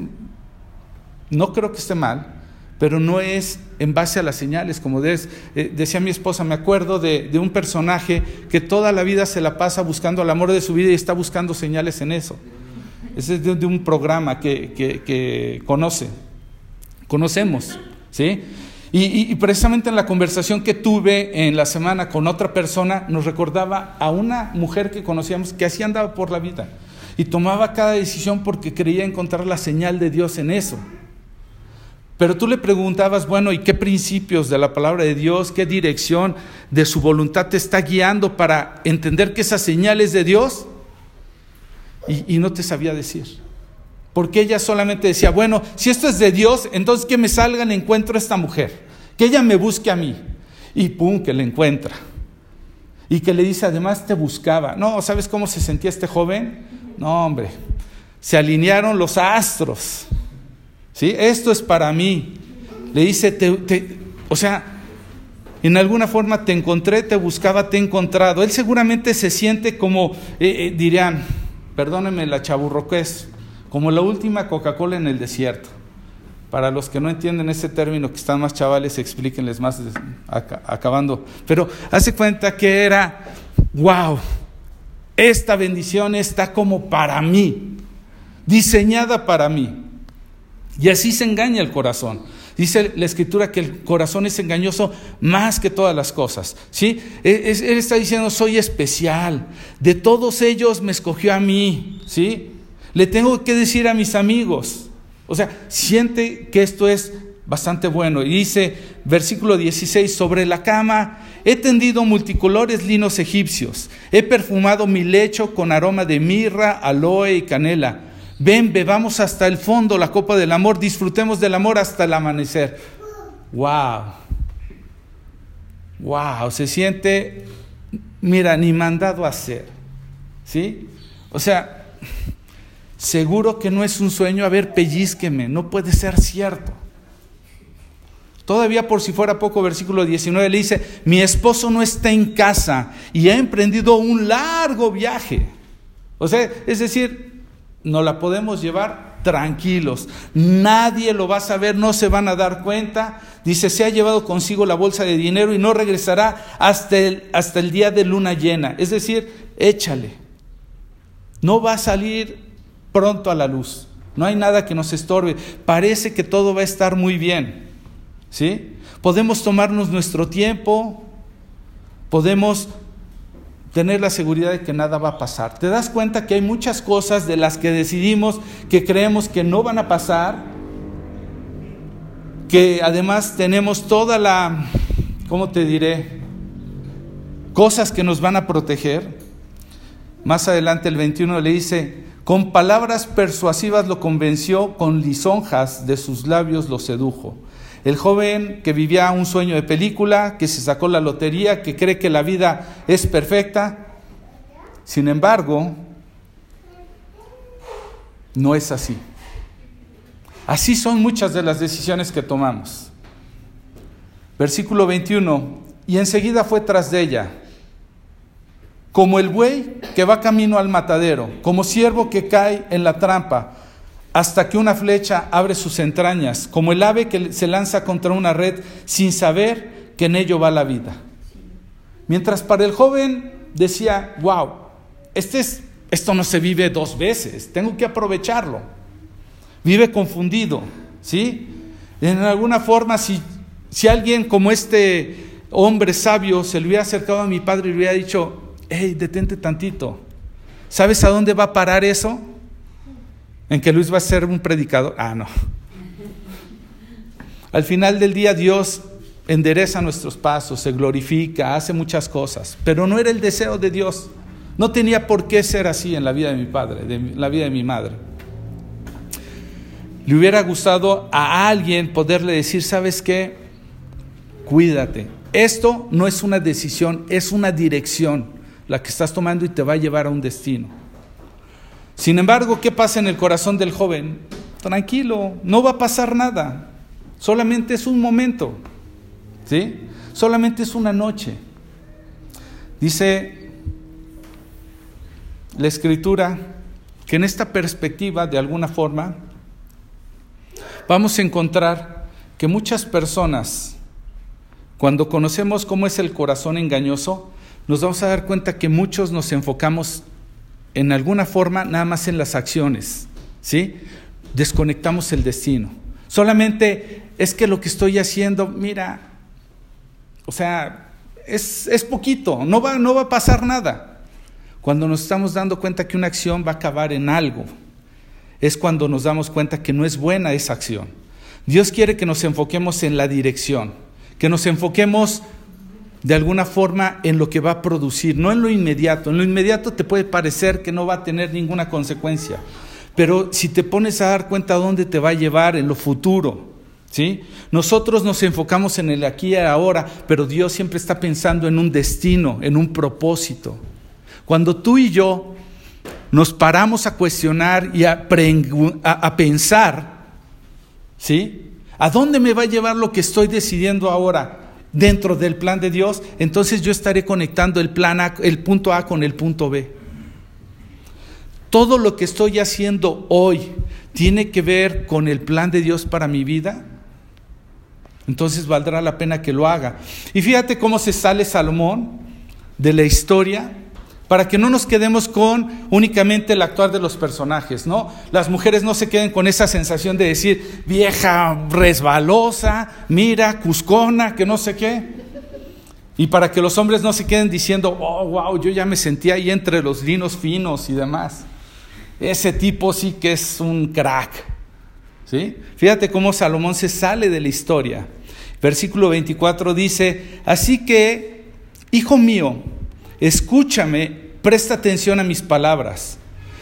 No creo que esté mal pero no es en base a las señales, como eh, decía mi esposa, me acuerdo de, un personaje que toda la vida se la pasa buscando el amor de su vida y está buscando señales en eso. Ese es de, un programa que, conoce, conocemos, ¿sí? Y, y, precisamente en la conversación que tuve en la semana con otra persona, nos recordaba a una mujer que conocíamos que así andaba por la vida y tomaba cada decisión porque creía encontrar la señal de Dios en eso. Pero tú le preguntabas, bueno, ¿y qué principios de la palabra de Dios, qué dirección de su voluntad te está guiando para entender que esas señales de Dios? Y, no te sabía decir. Porque ella solamente decía, bueno, si esto es de Dios, entonces que me salga el encuentro a esta mujer, que ella me busque a mí. Y pum, que la encuentra. Y que le dice, además te buscaba. No, ¿sabes cómo se sentía este joven? No, hombre, se alinearon los astros. ¿Sí? Esto es para mí. Le dice, o sea, en alguna forma te encontré, te buscaba, te he encontrado. Él seguramente se siente como, eh, eh, dirían, perdónenme la chaburroquez, como la última Coca-Cola en el desierto. Para los que no entienden ese término, que están más chavales, explíquenles más acabando. Pero hace cuenta que era, wow, esta bendición está como para mí, diseñada para mí. Y así se engaña el corazón. Dice la escritura que el corazón es engañoso más que todas las cosas. ¿sí? Él, está diciendo, soy especial. De todos ellos me escogió a mí. ¿sí? Le tengo que decir a mis amigos. O sea, siente que esto es bastante bueno. Y dice, versículo 16, sobre la cama he tendido multicolores linos egipcios. He perfumado mi lecho con aroma de mirra, aloe y canela. Ven, bebamos hasta el fondo la copa del amor, disfrutemos del amor hasta el amanecer. ¡Wow! ¡Wow! Se siente, mira, ni mandado a hacer. ¿Sí? O sea, seguro que no es un sueño, a ver, pellizqueme, no puede ser cierto. Todavía por si fuera poco, versículo 19 le dice, mi esposo no está en casa y ha emprendido un largo viaje. O sea, es decir, no la podemos llevar tranquilos. Nadie lo va a saber, no se van a dar cuenta. Dice, se ha llevado consigo la bolsa de dinero y no regresará hasta el, hasta el día de luna llena. Es decir, échale. No va a salir pronto a la luz. No hay nada que nos estorbe. Parece que todo va a estar muy bien. ¿Sí? Podemos tomarnos nuestro tiempo, podemos tener la seguridad de que nada va a pasar. Te das cuenta que hay muchas cosas de las que decidimos que creemos que no van a pasar, que además tenemos toda la, ¿cómo te diré? Cosas que nos van a proteger. Más adelante el 21 le dice, con palabras persuasivas lo convenció, con lisonjas de sus labios lo sedujo. El joven que vivía un sueño de película, que se sacó la lotería, que cree que la vida es perfecta. Sin embargo, no es así. Así son muchas de las decisiones que tomamos. Versículo 21, y enseguida fue tras de ella, como el buey que va camino al matadero, como siervo que cae en la trampa hasta que una flecha abre sus entrañas, como el ave que se lanza contra una red sin saber que en ello va la vida. Mientras para el joven decía, wow, este es, esto no se vive dos veces, tengo que aprovecharlo. Vive confundido, ¿sí? En alguna forma, si, si alguien como este hombre sabio se le hubiera acercado a mi padre y le hubiera dicho, hey, detente tantito, ¿sabes a dónde va a parar eso? En que Luis va a ser un predicador. Ah, no. Al final del día Dios endereza nuestros pasos, se glorifica, hace muchas cosas, pero no era el deseo de Dios. No tenía por qué ser así en la vida de mi padre, en la vida de mi madre. Le hubiera gustado a alguien poderle decir, ¿sabes qué? Cuídate. Esto no es una decisión, es una dirección la que estás tomando y te va a llevar a un destino. Sin embargo, ¿qué pasa en el corazón del joven? Tranquilo, no va a pasar nada. Solamente es un momento. ¿Sí? Solamente es una noche. Dice la escritura que en esta perspectiva, de alguna forma, vamos a encontrar que muchas personas, cuando conocemos cómo es el corazón engañoso, nos vamos a dar cuenta que muchos nos enfocamos en alguna forma nada más en las acciones, ¿sí? Desconectamos el destino. Solamente es que lo que estoy haciendo, mira, o sea, es, es poquito, no va, no va a pasar nada. Cuando nos estamos dando cuenta que una acción va a acabar en algo, es cuando nos damos cuenta que no es buena esa acción. Dios quiere que nos enfoquemos en la dirección, que nos enfoquemos de alguna forma en lo que va a producir, no en lo inmediato. En lo inmediato te puede parecer que no va a tener ninguna consecuencia, pero si te pones a dar cuenta dónde te va a llevar en lo futuro, ¿Sí? Nosotros nos enfocamos en el aquí y ahora, pero Dios siempre está pensando en un destino, en un propósito. Cuando tú y yo nos paramos a cuestionar y a, a, pensar, ¿sí? ¿A dónde me va a llevar lo que estoy decidiendo ahora? Dentro del plan de Dios, entonces yo estaré conectando el, plan el punto A con el punto B. Todo lo que estoy haciendo hoy tiene que ver con el plan de Dios para mi vida entonces valdrá la pena que lo haga. Y fíjate cómo se sale Salomón de la historia para que no nos quedemos con únicamente el actuar de los personajes, ¿no? Las mujeres no se queden con esa sensación de decir, vieja resbalosa, mira, cuscona, que no sé qué. Y para que los hombres no se queden diciendo, oh, wow, yo ya me sentía ahí entre los linos finos y demás. Ese tipo sí que es un crack. ¿Sí? Fíjate cómo Salomón se sale de la historia. Versículo 24 dice, así que, hijo mío, escúchame, presta atención a mis palabras.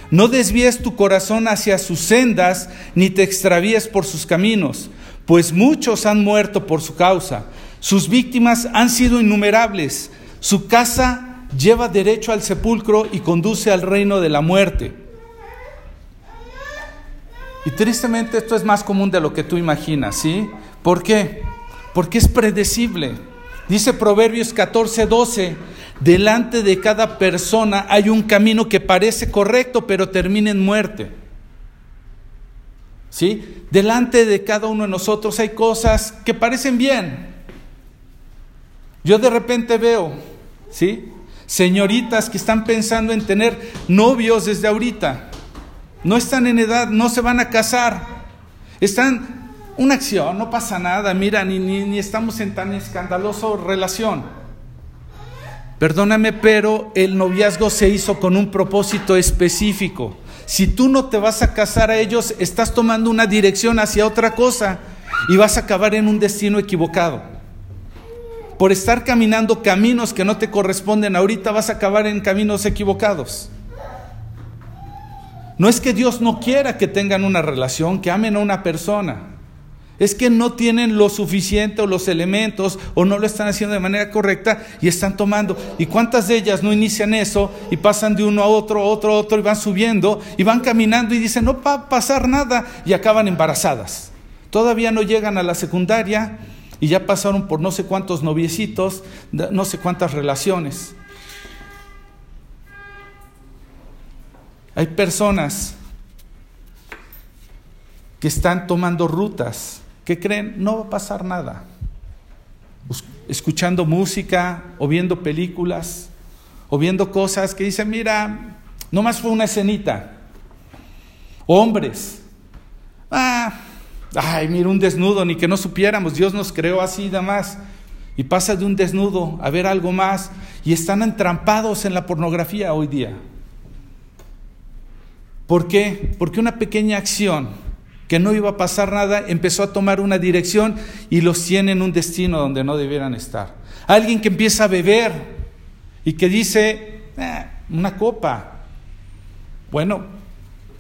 No desvíes tu corazón hacia sus sendas, ni te extravíes por sus caminos, pues muchos han muerto por su causa. Sus víctimas han sido innumerables. Su casa lleva derecho al sepulcro y conduce al reino de la muerte. Y tristemente esto es más común de lo que tú imaginas, ¿sí? ¿Por qué? porque es predecible. Dice Proverbios 14, 12, delante de cada persona hay un camino que parece correcto, pero termina en muerte. ¿Sí? Delante de cada uno de nosotros hay cosas que parecen bien. Yo de repente veo, ¿sí? Señoritas que están pensando en tener novios desde ahorita. No están en edad, no se van a casar. Están una acción, no pasa nada, mira, ni, ni, estamos en tan escandaloso relación. Perdóname, pero el noviazgo se hizo con un propósito específico. Si tú no te vas a casar a ellos, estás tomando una dirección hacia otra cosa y vas a acabar en un destino equivocado. Por estar caminando caminos que no te corresponden ahorita, vas a acabar en caminos equivocados. No es que Dios no quiera que tengan una relación, que amen a una persona. Es que no tienen lo suficiente o los elementos o no lo están haciendo de manera correcta y están tomando. ¿Y cuántas de ellas no inician eso y pasan de uno a otro, otro, a otro y van subiendo y van caminando y dicen no va a pasar nada y acaban embarazadas? Todavía no llegan a la secundaria y ya pasaron por no sé cuántos noviecitos, no sé cuántas relaciones. Hay personas que están tomando rutas ¿Qué creen? No va a pasar nada. Escuchando música o viendo películas o viendo cosas que dicen, mira, nomás fue una escenita. Hombres. Ah, ay, mira un desnudo, ni que no supiéramos, Dios nos creó así nada más. Y pasa de un desnudo a ver algo más y están entrampados en la pornografía hoy día. ¿Por qué? Porque una pequeña acción que no iba a pasar nada, empezó a tomar una dirección y los tiene en un destino donde no debieran estar. Alguien que empieza a beber y que dice, eh, una copa. Bueno,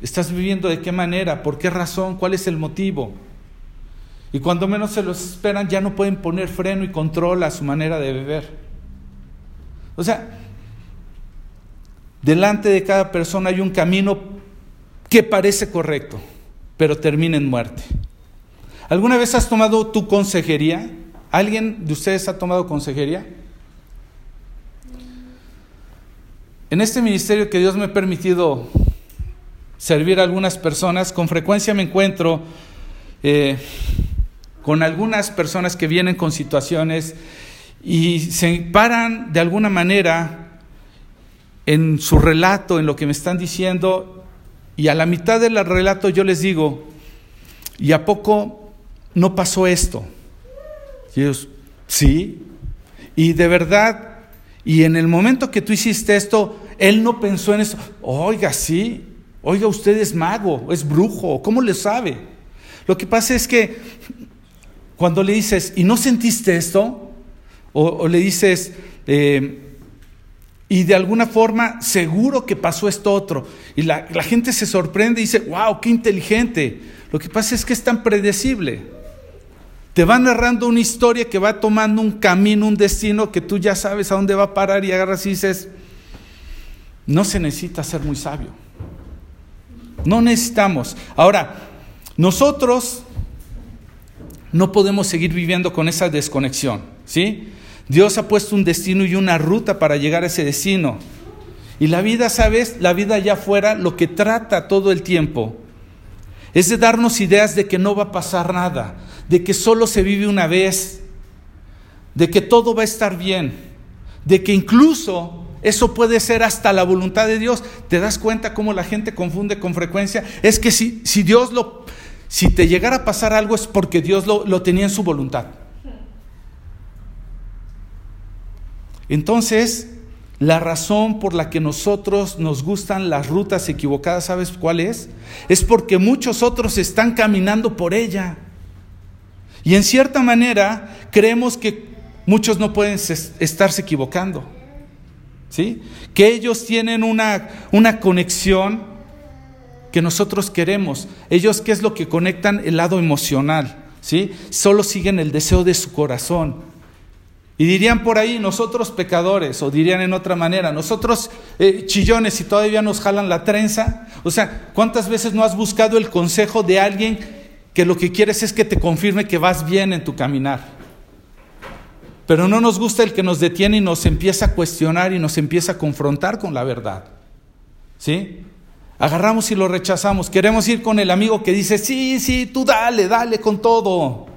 ¿estás viviendo de qué manera? ¿Por qué razón? ¿Cuál es el motivo? Y cuando menos se los esperan ya no pueden poner freno y control a su manera de beber. O sea, delante de cada persona hay un camino que parece correcto pero termina en muerte. ¿Alguna vez has tomado tu consejería? ¿Alguien de ustedes ha tomado consejería? En este ministerio que Dios me ha permitido servir a algunas personas, con frecuencia me encuentro eh, con algunas personas que vienen con situaciones y se paran de alguna manera en su relato, en lo que me están diciendo, y a la mitad del relato yo les digo, ¿y a poco no pasó esto? Y ellos, sí. Y de verdad, y en el momento que tú hiciste esto, él no pensó en eso. Oiga, sí. Oiga, usted es mago, es brujo, ¿cómo le sabe? Lo que pasa es que cuando le dices, ¿y no sentiste esto? O, le dices, eh, y de alguna forma, seguro que pasó esto otro. Y la, gente se sorprende y dice, wow, qué inteligente. Lo que pasa es que es tan predecible. te va narrando una historia que va tomando un camino, un destino que tú ya sabes a dónde va a parar y agarras y dices, no se necesita ser muy sabio. No necesitamos. Ahora, nosotros no podemos seguir viviendo con esa desconexión, ¿sí? Dios ha puesto un destino y una ruta para llegar a ese destino. Y la vida, ¿sabes? La vida allá afuera lo que trata todo el tiempo es de darnos ideas de que no va a pasar nada, de que solo se vive una vez, de que todo va a estar bien, de que incluso eso puede ser hasta la voluntad de Dios. ¿Te das cuenta cómo la gente confunde con frecuencia? Es que si, si Dios lo, si te llegara a pasar algo es porque Dios lo, lo tenía en su voluntad. Entonces, la razón por la que nosotros nos gustan las rutas equivocadas, ¿sabes cuál es? Es porque muchos otros están caminando por ella. Y en cierta manera creemos que muchos no pueden estarse equivocando. ¿Sí? Que ellos tienen una, una conexión que nosotros queremos. Ellos, ¿qué es lo que conectan? El lado emocional. ¿Sí? Solo siguen el deseo de su corazón. Y dirían por ahí, nosotros pecadores, o dirían en otra manera, nosotros eh, chillones y todavía nos jalan la trenza. O sea, ¿cuántas veces no has buscado el consejo de alguien que lo que quieres es que te confirme que vas bien en tu caminar? Pero no nos gusta el que nos detiene y nos empieza a cuestionar y nos empieza a confrontar con la verdad. ¿Sí? Agarramos y lo rechazamos. Queremos ir con el amigo que dice, sí, sí, tú dale, dale con todo.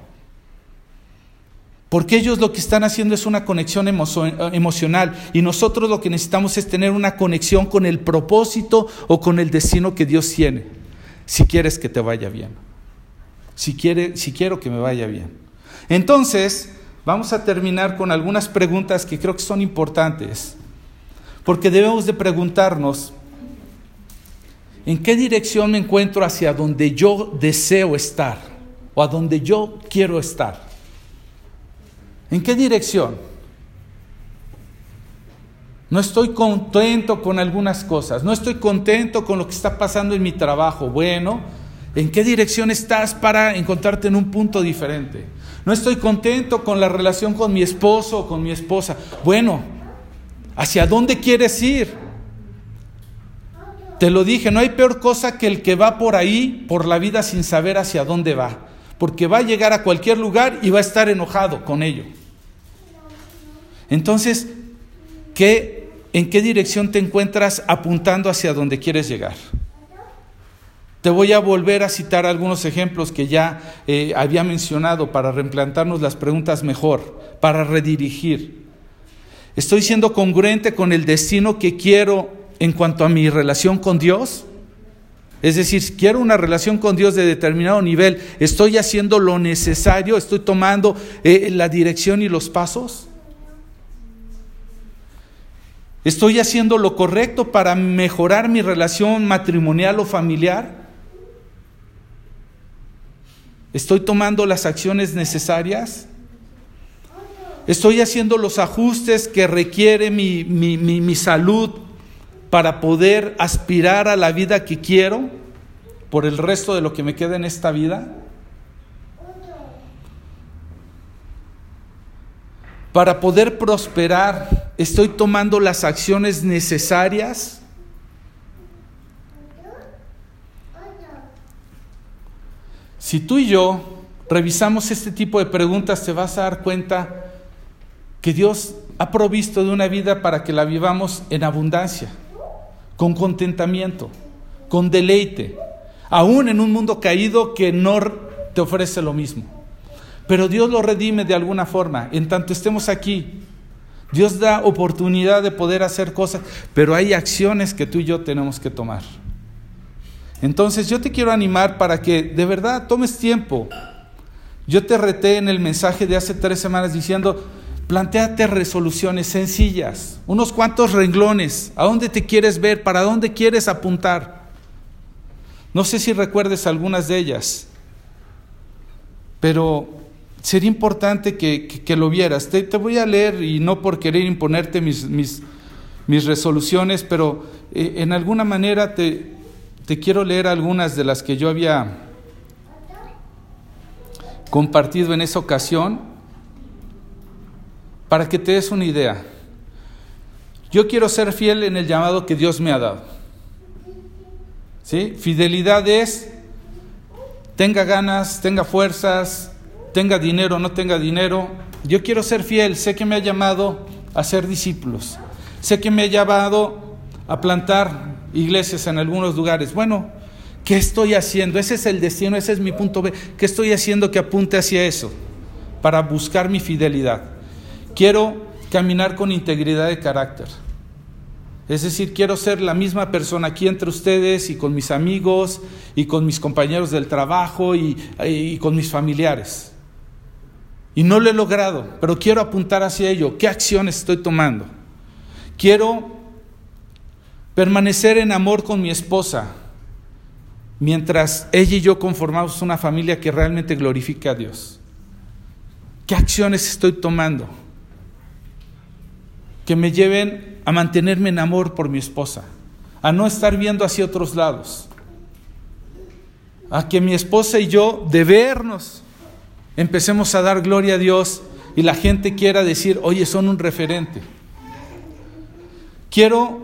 Porque ellos lo que están haciendo es una conexión emocional y nosotros lo que necesitamos es tener una conexión con el propósito o con el destino que Dios tiene. Si quieres que te vaya bien. Si, quiere, si quiero que me vaya bien. Entonces, vamos a terminar con algunas preguntas que creo que son importantes. Porque debemos de preguntarnos, ¿en qué dirección me encuentro hacia donde yo deseo estar? O a donde yo quiero estar. ¿En qué dirección? No estoy contento con algunas cosas, no estoy contento con lo que está pasando en mi trabajo. Bueno, ¿en qué dirección estás para encontrarte en un punto diferente? No estoy contento con la relación con mi esposo o con mi esposa. Bueno, ¿hacia dónde quieres ir? Te lo dije, no hay peor cosa que el que va por ahí, por la vida, sin saber hacia dónde va. Porque va a llegar a cualquier lugar y va a estar enojado con ello. Entonces, ¿qué, ¿en qué dirección te encuentras apuntando hacia donde quieres llegar? Te voy a volver a citar algunos ejemplos que ya eh, había mencionado para replantarnos las preguntas mejor, para redirigir. ¿Estoy siendo congruente con el destino que quiero en cuanto a mi relación con Dios? Es decir, quiero una relación con Dios de determinado nivel, ¿estoy haciendo lo necesario? ¿Estoy tomando eh, la dirección y los pasos? ¿Estoy haciendo lo correcto para mejorar mi relación matrimonial o familiar? ¿Estoy tomando las acciones necesarias? ¿Estoy haciendo los ajustes que requiere mi, mi, salud para poder aspirar a la vida que quiero por el resto de lo que me queda en esta vida? Para poder prosperar, ¿estoy tomando las acciones necesarias? Si tú y yo revisamos este tipo de preguntas, te vas a dar cuenta que Dios ha provisto de una vida para que la vivamos en abundancia, con contentamiento, con deleite, aún en un mundo caído que no te ofrece lo mismo. Pero Dios lo redime de alguna forma, en tanto estemos aquí. Dios da oportunidad de poder hacer cosas, pero hay acciones que tú y yo tenemos que tomar. Entonces yo te quiero animar para que de verdad tomes tiempo. Yo te reté en el mensaje de hace tres semanas diciendo, planteate resoluciones sencillas, unos cuantos renglones, a dónde te quieres ver, para dónde quieres apuntar. No sé si recuerdes algunas de ellas, pero sería importante que, lo vieras. Te, voy a leer, y no por querer imponerte mis, mis, resoluciones, pero eh, en alguna manera te, quiero leer algunas de las que yo había compartido en esa ocasión para que te des una idea. Yo quiero ser fiel en el llamado que Dios me ha dado. ¿Sí? Fidelidad es, tenga ganas, tenga fuerzas, tenga dinero, no tenga dinero. Yo quiero ser fiel, sé que me ha llamado a ser discípulos. Sé que me ha llamado a plantar iglesias en algunos lugares. Bueno, ¿qué estoy haciendo? Ese es el destino, ese es mi punto B. ¿Qué estoy haciendo que apunte hacia eso? Para buscar mi fidelidad. Quiero caminar con integridad de carácter. Es decir, quiero ser la misma persona aquí entre ustedes y con mis amigos y con mis compañeros del trabajo y, y, con mis familiares. Y no lo he logrado, pero quiero apuntar hacia ello. ¿Qué acciones estoy tomando? Quiero permanecer en amor con mi esposa mientras ella y yo conformamos una familia que realmente glorifica a Dios. ¿Qué acciones estoy tomando? que me lleven a mantenerme en amor por mi esposa, a no estar viendo hacia otros lados, a que mi esposa y yo, de vernos, empecemos a dar gloria a Dios y la gente quiera decir, oye, son un referente. Quiero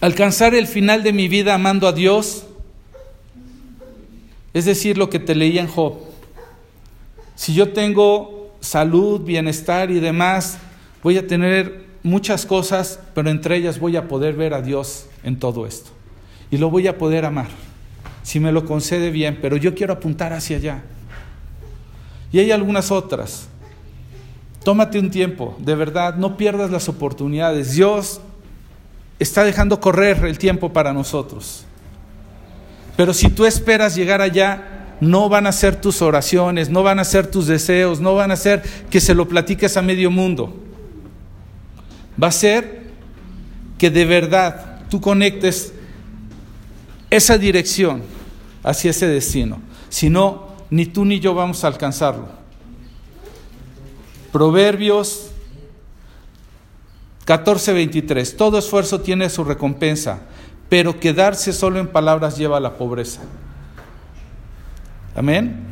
alcanzar el final de mi vida amando a Dios, es decir, lo que te leía en Job. Si yo tengo salud, bienestar y demás, Voy a tener muchas cosas, pero entre ellas voy a poder ver a Dios en todo esto. Y lo voy a poder amar, si me lo concede bien, pero yo quiero apuntar hacia allá. Y hay algunas otras. Tómate un tiempo, de verdad, no pierdas las oportunidades. Dios está dejando correr el tiempo para nosotros. Pero si tú esperas llegar allá, no van a ser tus oraciones, no van a ser tus deseos, no van a ser que se lo platiques a medio mundo va a ser que de verdad tú conectes esa dirección hacia ese destino. Si no, ni tú ni yo vamos a alcanzarlo. Proverbios 14:23. Todo esfuerzo tiene su recompensa, pero quedarse solo en palabras lleva a la pobreza. Amén.